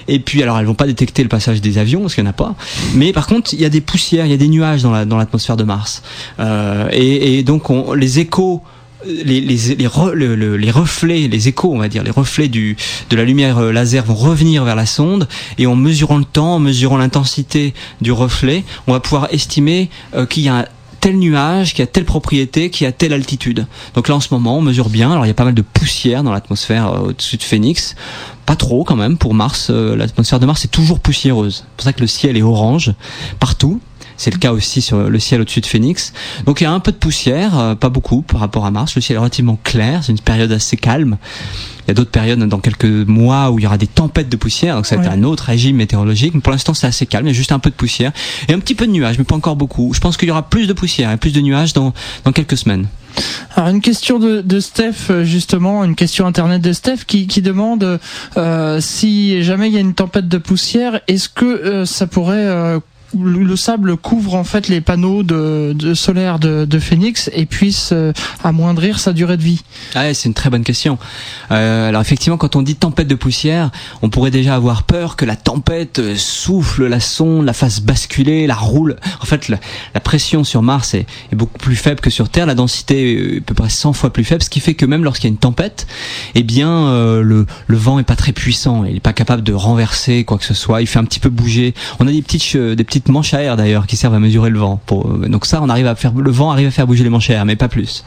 et puis alors elles vont pas détecter le passage des avions parce qu'il n'y en a pas, mais par contre il y a des poussières, il y a des nuages dans l'atmosphère la, dans de Mars, euh, et, et, donc on, les échos les, les, les, les, reflets, les échos, on va dire, les reflets du, de la lumière euh, laser vont revenir vers la sonde et en mesurant le temps, en mesurant l'intensité du reflet, on va pouvoir estimer euh, qu'il y a tel nuage qui a telle propriété, qui a telle altitude. Donc là en ce moment on mesure bien. Alors il y a pas mal de poussière dans l'atmosphère euh, au-dessus de Phoenix. Pas trop quand même pour Mars. l'atmosphère de Mars est toujours poussiéreuse. C'est pour ça que le ciel est orange partout. C'est le cas aussi sur le ciel au-dessus de Phoenix. Donc il y a un peu de poussière, euh, pas beaucoup par rapport à Mars. Le ciel est relativement clair, c'est une période assez calme. Il y a d'autres périodes dans quelques mois où il y aura des tempêtes de poussière, donc c'est un autre régime météorologique. Mais pour l'instant, c'est assez calme. Il y a juste un peu de poussière et un petit peu de nuages, mais pas encore beaucoup. Je pense qu'il y aura plus de poussière et plus de nuages dans, dans quelques semaines. Alors une question de, de, Steph euh, justement, une question internet de Steph qui, qui demande euh, si jamais il y a une tempête de poussière, est-ce que euh, ça pourrait euh, le sable couvre en fait les panneaux de, de de, Phoenix et puisse euh, amoindrir sa durée de vie ah C'est une très bonne question. Euh, alors effectivement, quand on dit tempête de poussière, on pourrait déjà avoir peur que la tempête euh, souffle la sonde, la fasse basculer, la roule. En fait, la, pression sur Mars est, beaucoup plus faible que sur Terre. La densité est à peu près 100 fois plus faible, ce qui fait que même lorsqu'il y a une tempête, eh bien le, le, vent est pas très puissant. Il est pas capable de renverser quoi que ce soit. Il fait un petit peu bouger. On a des petites des petites manches à air d'ailleurs qui servent à mesurer le vent. Pour, donc ça, on arrive à faire le vent arrive à faire bouger les manches à air, mais pas plus.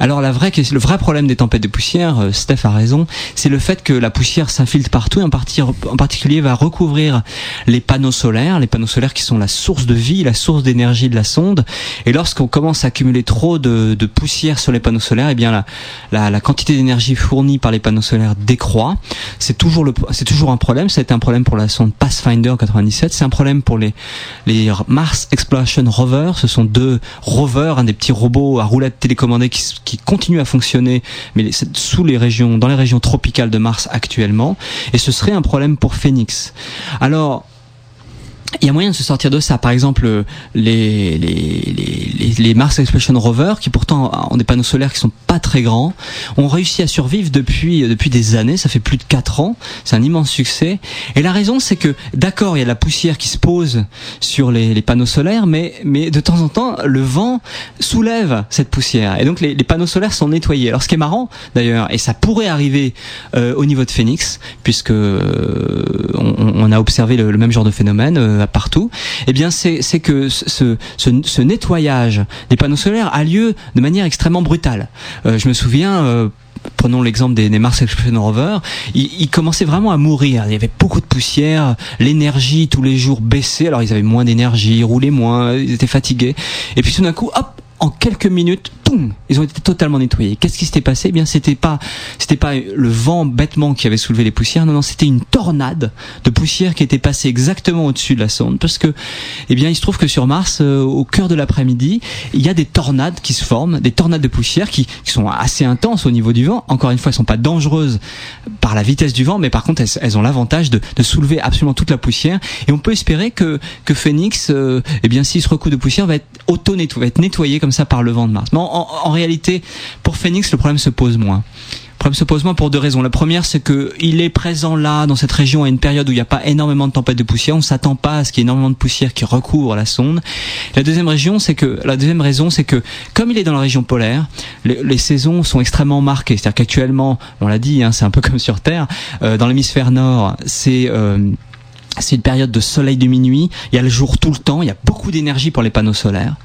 Alors la vraie, le vrai problème des tempêtes de poussière, euh, Steph a raison, c'est le fait que la poussière s'infiltre partout, et en, en particulier va recouvrir les panneaux solaires, les panneaux solaires qui sont la source de vie, la source d'énergie de la sonde. Et lorsqu'on commence à accumuler trop de, de, poussière sur les panneaux solaires, et eh bien la, la, la quantité d'énergie fournie par les panneaux solaires décroît. C'est toujours le, c'est toujours un problème. Ça a été un problème pour la sonde Pathfinder 97. C'est un problème pour les les Mars Exploration Rover. Ce sont deux rovers, un des petits robots à roulettes télécommandées qui, qui continuent à fonctionner, mais sous les régions, dans les régions tropicales de Mars actuellement. Et ce serait un problème pour Phoenix. Alors, il y a moyen de se sortir de ça. Par exemple, les, les, les, les Mars Exploration Rover, qui pourtant ont des panneaux solaires qui sont pas très grands, ont réussi à survivre depuis, depuis des années. Ça fait plus de 4 ans. C'est un immense succès. Et la raison, c'est que, d'accord, il y a la poussière qui se pose sur les, panneaux solaires, mais, mais de temps en temps, le vent soulève cette poussière. Et donc, les, panneaux solaires sont nettoyés. Alors, ce qui est marrant, d'ailleurs, et ça pourrait arriver euh, au niveau de Phoenix, puisque euh, on, on, a observé le, le, même genre de phénomène euh, partout, eh bien c'est que ce, nettoyage des panneaux solaires a lieu de manière extrêmement brutale. Euh, je me souviens euh, prenons l'exemple des, des, Mars Exploration Rover, ils, ils, commençaient vraiment à mourir. Il y avait beaucoup de poussière, l'énergie tous les jours baissait. Alors ils avaient moins d'énergie, ils roulaient moins, ils étaient fatigués. Et puis tout d'un coup, hop, en quelques minutes, ils ont été totalement nettoyés. Qu'est-ce qui s'était passé? Eh bien, c'était pas, c'était pas le vent bêtement qui avait soulevé les poussières. Non, non, c'était une tornade de poussière qui était passée exactement au-dessus de la sonde, parce que, eh bien, il se trouve que sur Mars, euh, au cœur de l'après-midi, il y a des tornades qui se forment, des tornades de poussière qui, sont assez intenses au niveau du vent. Encore une fois, elles sont pas dangereuses par la vitesse du vent, mais par contre, elles, ont l'avantage de, soulever absolument toute la poussière. Et on peut espérer que que Phoenix, euh, eh bien, s'il se recouvre de poussière, va être auto-nettoyé, va être nettoyé comme ça par le vent de Mars. Mais en, réalité, pour Phoenix, le problème se pose moins. Le problème se pose moins pour deux raisons. La première, c'est que il est présent là, dans cette région, à une période où il n'y a pas énormément de tempêtes de poussière. On s'attend pas à ce qu'il y ait énormément de poussière qui recouvre la sonde. La deuxième région, c'est que la deuxième raison, c'est que comme il est dans la région polaire, les, les saisons sont extrêmement marquées. C'est-à-dire qu'actuellement, on l'a dit, hein, c'est un peu (laughs) comme sur Terre. Euh, dans l'hémisphère nord, c'est euh, c'est une période de soleil de minuit, il y a le jour tout le temps, il y a beaucoup d'énergie pour les panneaux solaires.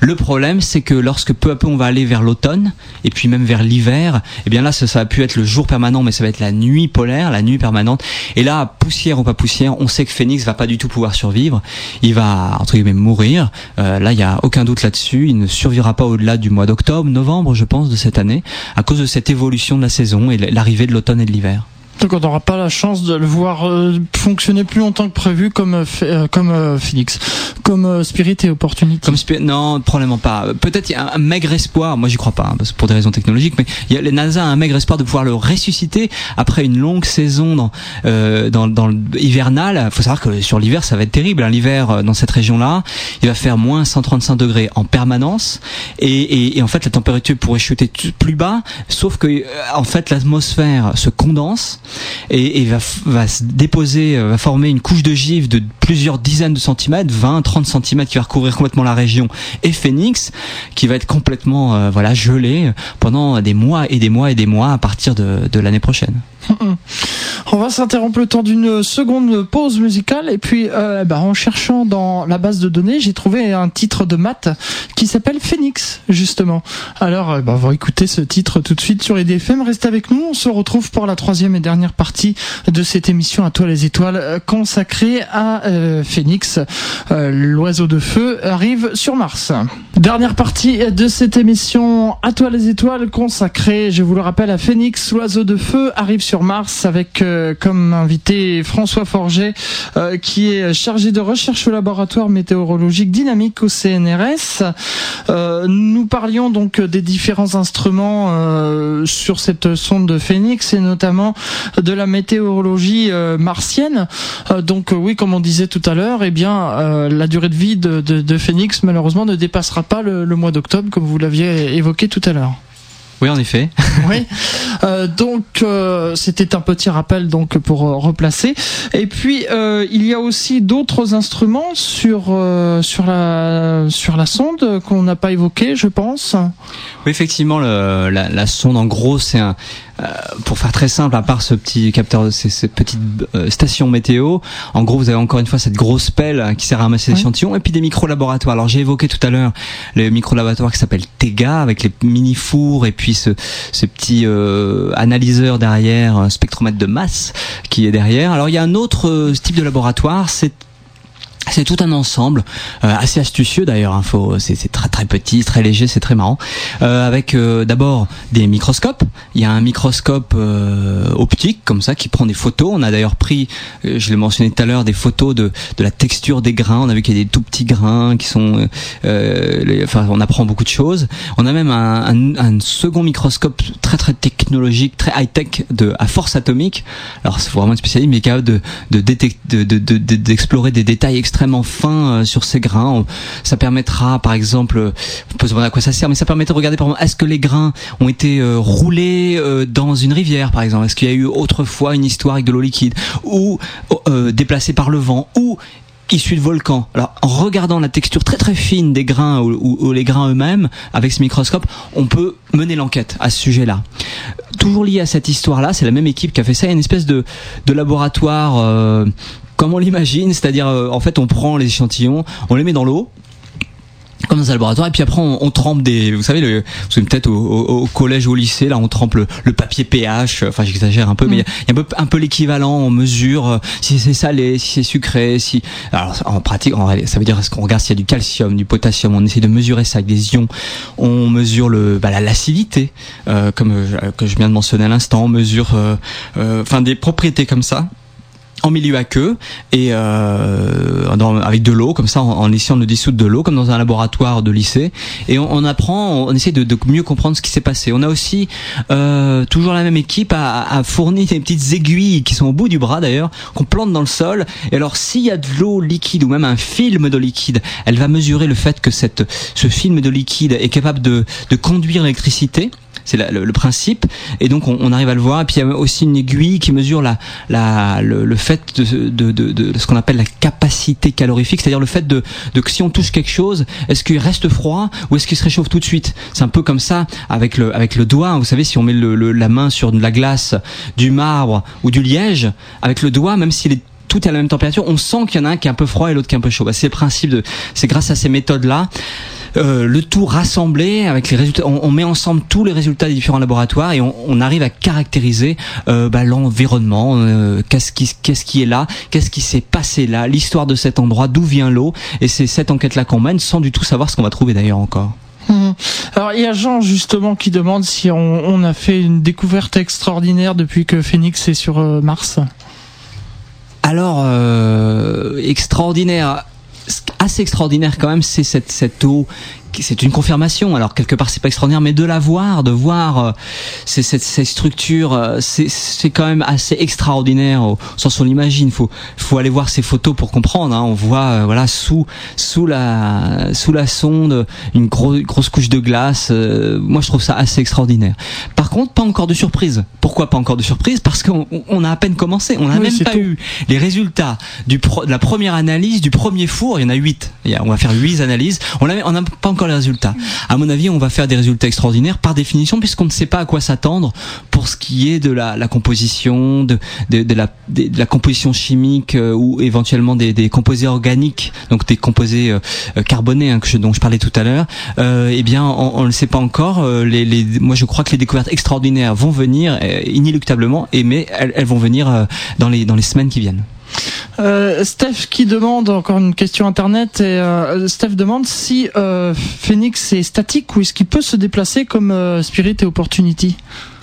Le problème, c'est que lorsque peu à peu on va aller vers l'automne, et puis même vers l'hiver, eh bien là, ça, ça va plus être le jour permanent, mais ça va être la nuit polaire, la nuit permanente. Et là, poussière ou pas poussière, on sait que Phoenix va pas du tout pouvoir survivre. Il va, entre guillemets, mourir. Euh, là, il y a aucun doute là-dessus. Il ne survivra pas au-delà du mois d'octobre, novembre, je pense, de cette année, à cause de cette évolution de la saison et l'arrivée de l'automne et de l'hiver. Donc on n'aura pas la chance de le voir euh, fonctionner plus longtemps que prévu comme euh, euh, comme Phoenix, comme Spirit et Opportunity. Non, probablement pas. Peut-être il y a un maigre espoir. Moi j'y crois pas, hein, parce pour des raisons technologiques. Mais il y a, les NASA a un maigre espoir de pouvoir le ressusciter après une longue saison dans dans, dans hivernale. Faut savoir que sur l'hiver ça va être terrible. Hein. L'hiver dans cette région-là, il va faire moins 135 degrés en permanence, et, et, et en fait la température pourrait chuter plus bas. Sauf que en fait l'atmosphère se condense et, va, se déposer, euh, va former une couche de givre de plusieurs dizaines de centimètres, 20, 30 centimètres qui va recouvrir complètement la région et Phoenix qui va être complètement euh, voilà gelé pendant des mois et des mois et des mois à partir de l'année prochaine. On va s'interrompre le temps d'une seconde pause musicale et puis euh, bah, en cherchant dans la base de données, j'ai trouvé un titre de maths qui s'appelle Phoenix justement. Alors euh, bah, on va écouter ce titre tout de suite sur EDFM. Restez avec nous, on se retrouve pour la troisième et dernière partie de cette émission à toi les étoiles euh, consacrée à Phoenix. L'oiseau de feu arrive sur Mars. Dernière partie de cette émission à toi les étoiles consacrée, je vous le rappelle, à Phoenix. L'oiseau de feu arrive sur Mars avec euh, comme invité François Forget, euh, qui est chargé de recherche au laboratoire météorologique dynamique au CNRS. Euh, nous parlions donc des différents instruments sur cette sonde de Phoenix et notamment de la météorologie martienne. donc oui, comme on disait tout à l'heure, eh bien la durée de vie de, de, Phoenix malheureusement ne dépassera pas le mois d'octobre, comme vous l'aviez évoqué tout à l'heure. Oui, en effet. (laughs) oui. Euh, donc euh, c'était un petit rappel donc pour euh, replacer. Et puis il y a aussi d'autres instruments sur sur la sur la sonde qu'on n'a pas évoqué, je pense. Oui, effectivement, le, la, la, sonde en gros c'est un euh, pour faire très simple, à part ce petit capteur, ces, ces petites euh, stations météo, en gros, vous avez encore une fois cette grosse pelle qui sert à ramasser l'échantillon, et puis des micro-laboratoires. Alors j'ai évoqué tout à l'heure les micro-laboratoires qui s'appellent TEGA, avec les mini-fours, et puis ce, ce petit euh, analyseur derrière, un spectromètre de masse qui est derrière. Alors il y a un autre type de laboratoire, c'est c'est tout un ensemble euh, assez astucieux d'ailleurs. Hein, c'est très très petit, très léger, c'est très marrant. Euh, avec euh, d'abord des microscopes. Il y a un microscope optique comme ça qui prend des photos. On a d'ailleurs pris, je l'ai mentionné tout à l'heure, des photos de, de la texture des grains. On a vu qu'il y a des tout petits grains qui sont. enfin, on apprend beaucoup de choses. On a même un, second microscope très très technologique, très high tech de à force atomique. Alors c'est vraiment une spécialité, mais capable de d'explorer de, de, de, des détails extrêmement extrêmement fin euh, sur ces grains. Ça permettra, par exemple, on peut se demander à quoi ça sert, mais ça permet de regarder, par exemple, est-ce que les grains ont été euh, roulés euh, dans une rivière, par exemple? Est-ce qu'il y a eu autrefois une histoire avec de l'eau liquide ou déplacés par le vent ou issus de volcans? Alors, en regardant la texture très très fine des grains ou, les grains eux-mêmes avec ce microscope, on peut mener l'enquête à ce sujet-là. Toujours lié à cette histoire-là, c'est la même équipe qui a fait ça. Il y a une espèce de laboratoire comme on l'imagine, c'est-à-dire euh, en fait on prend les échantillons, on les met dans l'eau, comme dans un laboratoire et puis après on, on trempe des vous savez le, vous peut-être au, au, collège ou au lycée là on trempe le, le papier pH enfin j'exagère un peu mais il y, a un peu un peu l'équivalent on mesure euh, si c'est salé si c'est sucré si alors en pratique ça veut dire ce qu'on regarde s'il y a du calcium du potassium on essaie de mesurer ça avec des ions on mesure le bah, l'acidité euh, comme euh, que je viens de mentionner à l'instant on mesure enfin des propriétés comme ça en milieu aqueux et euh, dans, avec de l'eau comme ça en, en, essayant de dissoudre de l'eau comme dans un laboratoire de lycée. Et on, on apprend on essaie de, de, mieux comprendre ce qui s'est passé. On a aussi euh, toujours la même équipe à, à fournir des petites aiguilles qui sont au bout du bras d'ailleurs qu'on plante dans le sol. Et alors s'il y a de l'eau liquide ou même un film de liquide elle va mesurer le fait que cette ce film de liquide est capable de, de conduire l'électricité c'est le, le, principe. Et donc on, on, arrive à le voir. Et puis il y a aussi une aiguille qui mesure la, la, le, le fait de, de, de, de ce qu'on appelle la capacité calorifique, c'est-à-dire le fait de, de que si on touche quelque chose, est-ce qu'il reste froid ou est-ce qu'il se réchauffe tout de suite? C'est un peu comme ça avec le, avec le doigt. Vous savez, si on met le, la main sur de la glace, du marbre ou du liège, avec le doigt, même s'il est tout à la même température, on sent qu'il y en a un qui est un peu froid et l'autre qui est un peu chaud. Bah, c'est le principe de, c'est grâce à ces méthodes-là euh, le tout rassemblé avec les résultats. On, met ensemble tous les résultats des différents laboratoires et on, arrive à caractériser euh, bah, l'environnement, euh, qu'est-ce qui, qu'est-ce qui est là, qu'est-ce qui s'est passé là, l'histoire de cet endroit, d'où vient l'eau. Et c'est cette enquête-là qu'on mène sans du tout savoir ce qu'on va trouver d'ailleurs encore. Hum. Alors il y a Jean justement qui demande si on, a fait une découverte extraordinaire depuis que Phoenix est sur euh, Mars. Alors euh, extraordinaire, assez extraordinaire quand même, c'est cette, cette eau c'est une confirmation. Alors quelque part c'est pas extraordinaire, mais de la voir, de voir euh, ces, ces, ces structures, euh, c'est quand même assez extraordinaire au sens où on l'imagine. Faut faut aller voir ces photos pour comprendre. Hein. On voit euh, voilà sous sous la sous la sonde une grosse grosse couche de glace. moi je trouve ça assez extraordinaire. Par contre pas encore de surprise. Pourquoi pas encore de surprise? Parce qu'on on a à peine commencé. On n'a même pas eu les résultats du de la première analyse du premier four. Il y en a huit. On va faire huit analyses. On n'a on n'a pas encore les résultats. À mon avis, on va faire des résultats extraordinaires par définition, puisqu'on ne sait pas à quoi s'attendre pour ce qui est de la, la composition, de, de, de, la, de, la, composition chimique euh, ou éventuellement des, des, composés organiques, donc des composés euh, euh, carbonés hein, que je, dont je parlais tout à l'heure. Euh, eh bien, on ne le sait pas encore. Les, les, moi, je crois que les découvertes extraordinaires vont venir inéluctablement, et mais elles, elles vont venir dans les dans les semaines qui viennent. Euh, Steph qui demande encore une question internet et euh, Steph demande si euh, Phoenix est statique ou est-ce qu'il peut se déplacer comme euh, Spirit et Opportunity?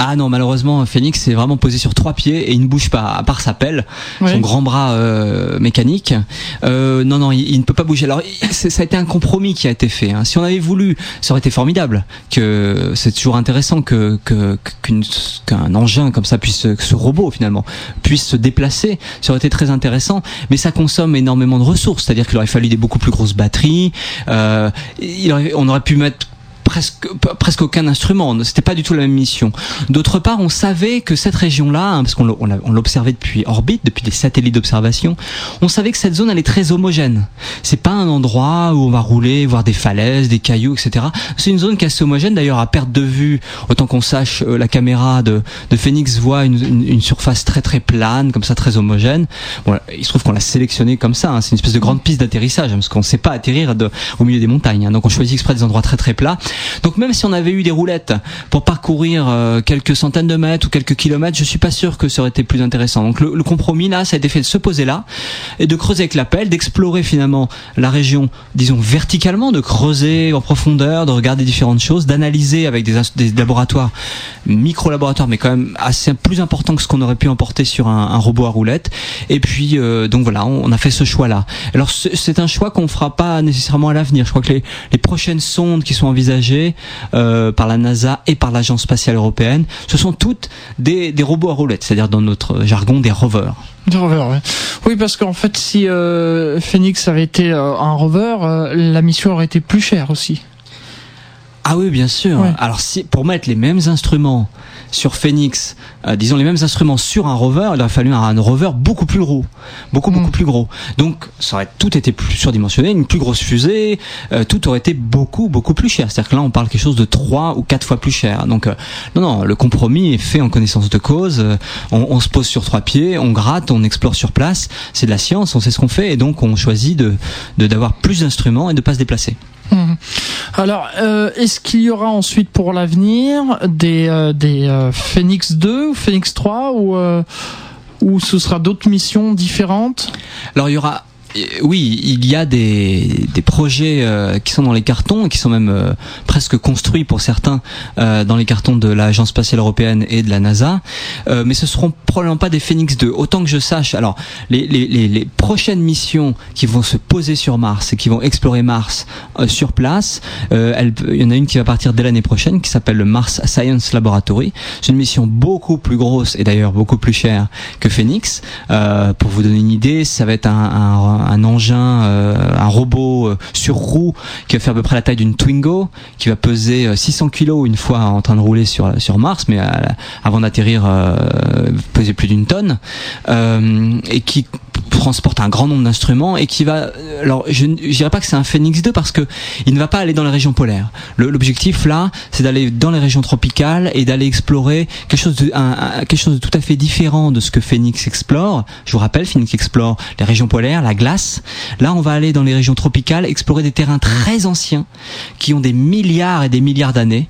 Ah non, malheureusement, Phoenix est vraiment posé sur trois pieds et il ne bouge pas, à part sa pelle, son grand bras euh, mécanique. Euh, non, non, il, ne peut pas bouger. Alors, ça a été un compromis qui a été fait. Hein. Si on avait voulu, ça aurait été formidable. Que c'est toujours intéressant que qu'un engin comme ça puisse, que ce robot finalement puisse se déplacer. Ça aurait été très intéressant, mais ça consomme énormément de ressources. C'est-à-dire qu'il aurait fallu des beaucoup plus grosses batteries. Euh, il on aurait pu mettre presque presque aucun instrument. C'était pas du tout la même mission. D'autre part, on savait que cette région-là, hein, parce qu'on l'observait depuis orbite, depuis des satellites d'observation, on savait que cette zone elle est très homogène. C'est pas un endroit où on va rouler, voir des falaises, des cailloux, etc. C'est une zone qui est assez homogène. D'ailleurs, à perte de vue, autant qu'on sache, euh, la caméra de, de Phoenix voit une, une, une, surface très très plane, comme ça, très homogène. Bon, il se trouve qu'on l'a sélectionné comme ça. Hein. C'est une espèce de grande piste d'atterrissage, hein, parce qu'on sait pas atterrir de, au milieu des montagnes. Hein. Donc on choisit exprès des endroits très très plats. Donc même si on avait eu des roulettes pour parcourir euh, quelques centaines de mètres ou quelques kilomètres, je suis pas sûr que ça aurait été plus intéressant. Donc le, compromis là, ça a été fait de se poser là et de creuser avec la pelle, d'explorer finalement la région, disons verticalement, de creuser en profondeur, de regarder différentes choses, d'analyser avec des, des laboratoires, micro-laboratoires, mais quand même assez plus important que ce qu'on aurait pu emporter sur un, robot à roulettes. Et puis euh, donc voilà, on, a fait ce choix là. Alors c'est un choix qu'on fera pas nécessairement à l'avenir. Je crois que les, les prochaines sondes qui sont envisagées euh, par la NASA et par l'Agence spatiale européenne, ce sont toutes des, des robots à roulettes, c'est-à-dire dans notre jargon des rovers. Des rovers, oui. Oui, parce qu'en fait, si euh, Phoenix avait été euh, un rover, la mission aurait été plus chère aussi. Ah oui, bien sûr. Alors si pour mettre les mêmes instruments sur Phoenix, euh, disons les mêmes instruments sur un rover, il aurait fallu un, rover beaucoup plus gros, beaucoup beaucoup mm. plus gros. Donc ça aurait tout été plus surdimensionné, une plus grosse fusée, euh, tout aurait été beaucoup beaucoup plus cher. C'est-à-dire que là on parle quelque chose de trois ou quatre fois plus cher. Donc euh, non non, le compromis est fait en connaissance de cause. On, on, se pose sur trois pieds, on gratte, on explore sur place. C'est de la science, on sait ce qu'on fait et donc on choisit de d'avoir plus d'instruments et de pas se déplacer. Mhm. Alors, euh, est-ce qu'il y aura ensuite pour l'avenir des, euh, des euh, Phoenix 2 ou Phoenix 3 ou, ou ce sera d'autres missions différentes? Alors, il y aura oui, il y a des, des projets euh, qui sont dans les cartons, qui sont même euh, presque construits pour certains euh, dans les cartons de l'Agence spatiale européenne et de la NASA, mais ce seront probablement pas des Phoenix 2. Autant que je sache, alors les, les, les, prochaines missions qui vont se poser sur Mars et qui vont explorer Mars sur place, il y en a une qui va partir dès l'année prochaine, qui s'appelle le Mars Science Laboratory. C'est une mission beaucoup plus grosse et d'ailleurs beaucoup plus chère que Phoenix. pour vous donner une idée, ça va être un, un un engin, euh, un robot euh, sur roue qui va faire à peu près la taille d'une Twingo, qui va peser 600 euh, kilos une fois en train de rouler sur sur Mars, mais avant d'atterrir peser plus d'une tonne, et qui transporte un grand nombre d'instruments et qui va alors je ne dirais pas que c'est un Phoenix 2 parce que il ne va pas aller dans les régions polaires. L'objectif là, c'est d'aller dans les régions tropicales et d'aller explorer quelque chose de un, quelque chose de tout à fait différent de ce que Phoenix explore. Je vous rappelle, Phoenix explore les régions polaires, la glace. Là, on va aller dans les régions tropicales explorer des terrains très anciens qui ont des milliards et des milliards d'années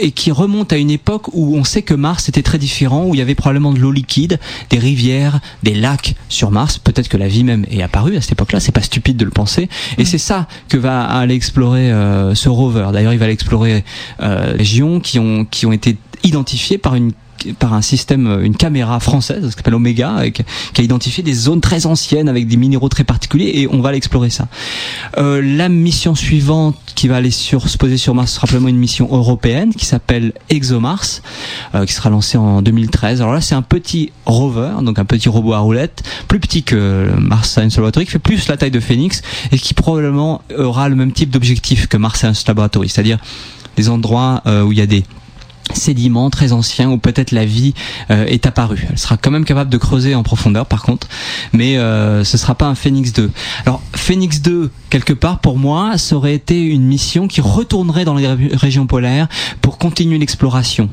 et qui remontent à une époque où on sait que Mars était très différent, où il y avait probablement de l'eau liquide, des rivières, des lacs sur Mars, peut-être que la vie même est apparue à cette époque-là. C'est pas stupide de le penser. Et mm. c'est ça que va aller explorer ce rover. D'ailleurs, il va aller explorer euh, régions qui ont qui ont été identifiées par une par un système, une caméra française, ce qu'on appelle Omega, qui a identifié des zones très anciennes avec des minéraux très particuliers, et on va l'explorer ça. Euh, la mission suivante qui va aller sur, se poser sur Mars sera probablement une mission européenne qui s'appelle ExoMars, euh, qui sera lancée en 2013. Alors là, c'est un petit rover, donc un petit robot à roulettes, plus petit que Mars Science Laboratory, qui fait plus la taille de Phoenix et qui probablement aura le même type d'objectif que Mars Science Laboratory, c'est-à-dire des endroits euh, où il y a des sédiments très anciens où peut-être la vie euh, est apparue. Elle sera quand même capable de creuser en profondeur par contre, mais euh, ce sera pas un Phoenix 2. Alors Phoenix 2 quelque part pour moi ça aurait été une mission qui retournerait dans les régions polaires pour continuer l'exploration.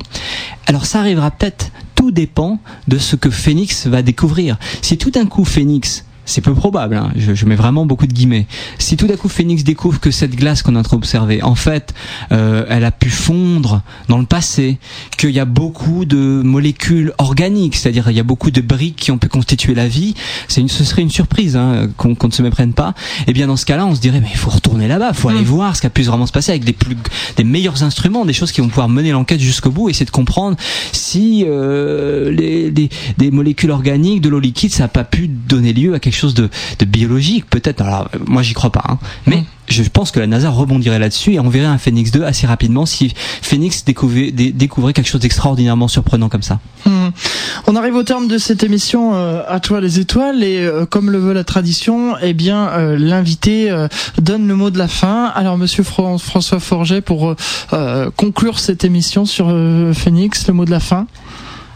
Alors ça arrivera peut-être tout dépend de ce que Phoenix va découvrir. Si tout d'un coup Phoenix c'est peu probable, hein. je, je, mets vraiment beaucoup de guillemets. Si tout à coup Phoenix découvre que cette glace qu'on est en train d'observer, en fait, euh, elle a pu fondre dans le passé, qu'il y a beaucoup de molécules organiques, c'est-à-dire il y a beaucoup de briques qui ont pu constituer la vie, c'est une, ce serait une surprise hein, qu'on ne se méprenne pas. Et eh bien dans ce cas-là, on se dirait mais il faut retourner là-bas, il faut aller mm. voir ce qui a pu vraiment se passer avec des plus, des meilleurs instruments, des choses qui vont pouvoir mener l'enquête jusqu'au bout, et essayer de comprendre si euh, les, les, des molécules organiques, de l'eau liquide, ça n'a pas pu donner lieu à quelque chose de, biologique, peut-être. Alors, moi, j'y crois pas, hein. mais mm. je pense que la NASA rebondirait là-dessus et on verrait un Phoenix 2 assez rapidement si Phoenix découvrait, découvrait quelque chose d'extraordinairement surprenant comme ça. Mm. On arrive au terme de cette émission euh, à toi les étoiles et euh, comme le veut la tradition, eh bien euh, l'invité donne le mot de la fin. Alors Monsieur François Forget pour conclure cette émission sur Phoenix, le mot de la fin.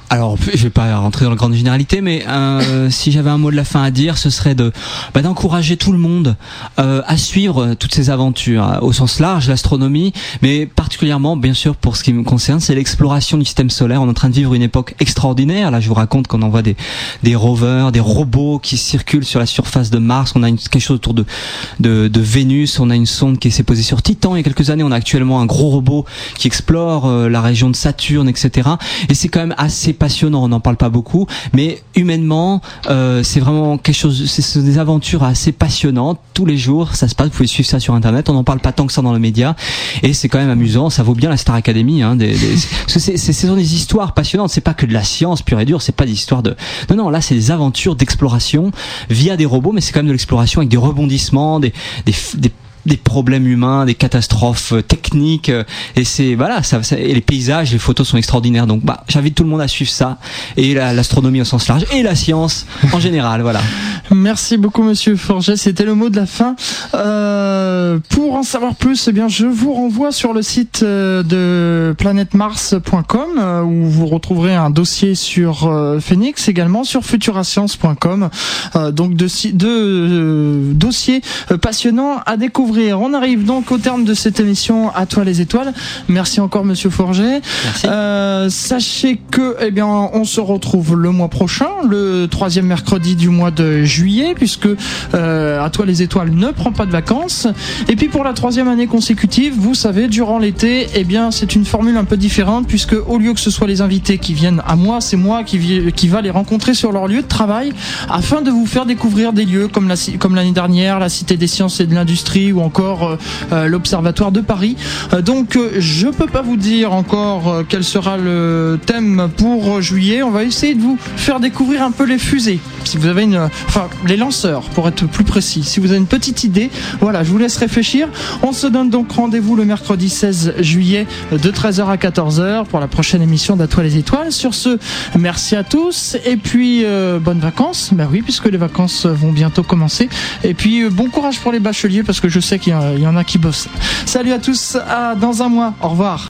Alors, je vais pas rentrer dans la grande généralité, mais euh, (laughs) si j'avais un mot de la fin à dire, ce serait de bah, d'encourager tout le monde euh, à suivre toutes ces aventures hein, au sens large, l'astronomie, mais particulièrement, bien sûr, pour ce qui me concerne, c'est l'exploration du système solaire. On est en train de vivre une époque extraordinaire. Là, je vous raconte qu'on envoie des des rovers, des robots qui circulent sur la surface de Mars. On a une, quelque chose autour de, de, de Vénus. On a une sonde qui s'est posée sur Titan il y a quelques années. On a actuellement un gros robot qui explore euh, la région de Saturne, etc. Et c'est quand même assez passionnant, on n'en parle pas beaucoup, mais humainement, euh, c'est vraiment quelque chose, c'est des aventures assez passionnantes. Tous les jours, ça se passe, vous pouvez suivre ça sur Internet, on n'en parle pas tant que ça dans les médias, et c'est quand même amusant, ça vaut bien la Star Academy, hein, des, (laughs) parce que c'est, ce sont des histoires passionnantes, c'est pas que de la science pure et dure, c'est pas des histoires de... Non, non, là, c'est des aventures d'exploration via des robots, mais c'est quand même de l'exploration avec des rebondissements, des, des, des des problèmes humains, des catastrophes euh, techniques. Euh, et c'est voilà, ça, et les paysages, les photos sont extraordinaires. Donc bah, j'invite tout le monde à suivre ça et l'astronomie au sens large et la science en général. Voilà. (laughs) Merci beaucoup, Monsieur Forget. C'était le mot de la fin. Euh, pour en savoir plus, eh bien, je vous renvoie sur le site euh, de planetmars.com où vous retrouverez un dossier sur Phoenix, également sur futurascience.com. donc de, de dossiers passionnants à découvrir. On arrive donc au terme de cette émission à toi les étoiles. Merci encore Monsieur Forger. Euh, sachez que eh bien on se retrouve le mois prochain, le troisième mercredi du mois de juillet, puisque euh, à toi les étoiles ne prend pas de vacances. Et puis pour la troisième année consécutive, vous savez, durant l'été, eh bien c'est une formule un peu différente, puisque au lieu que ce soit les invités qui viennent à moi, c'est moi qui, qui va les rencontrer sur leur lieu de travail, afin de vous faire découvrir des lieux comme comme l'année dernière, la Cité des sciences et de l'industrie ou encore euh, euh, l'Observatoire de Paris. Donc je peux pas vous dire encore quel sera le thème pour juillet. On va essayer de vous faire découvrir un peu les fusées. Si vous avez une, les lanceurs pour être plus précis. Si vous avez une petite idée, voilà, je vous laisse réfléchir. On se donne donc rendez-vous le mercredi 16 juillet de 13h à 14h pour la prochaine émission d'Atoile les étoiles. Sur ce, merci à tous et puis bonnes vacances. Ben oui, puisque les vacances vont bientôt commencer. Et puis bon courage pour les bacheliers parce que je sais qu'il y, en a qui bossent. Salut à tous, à dans un mois. Au revoir.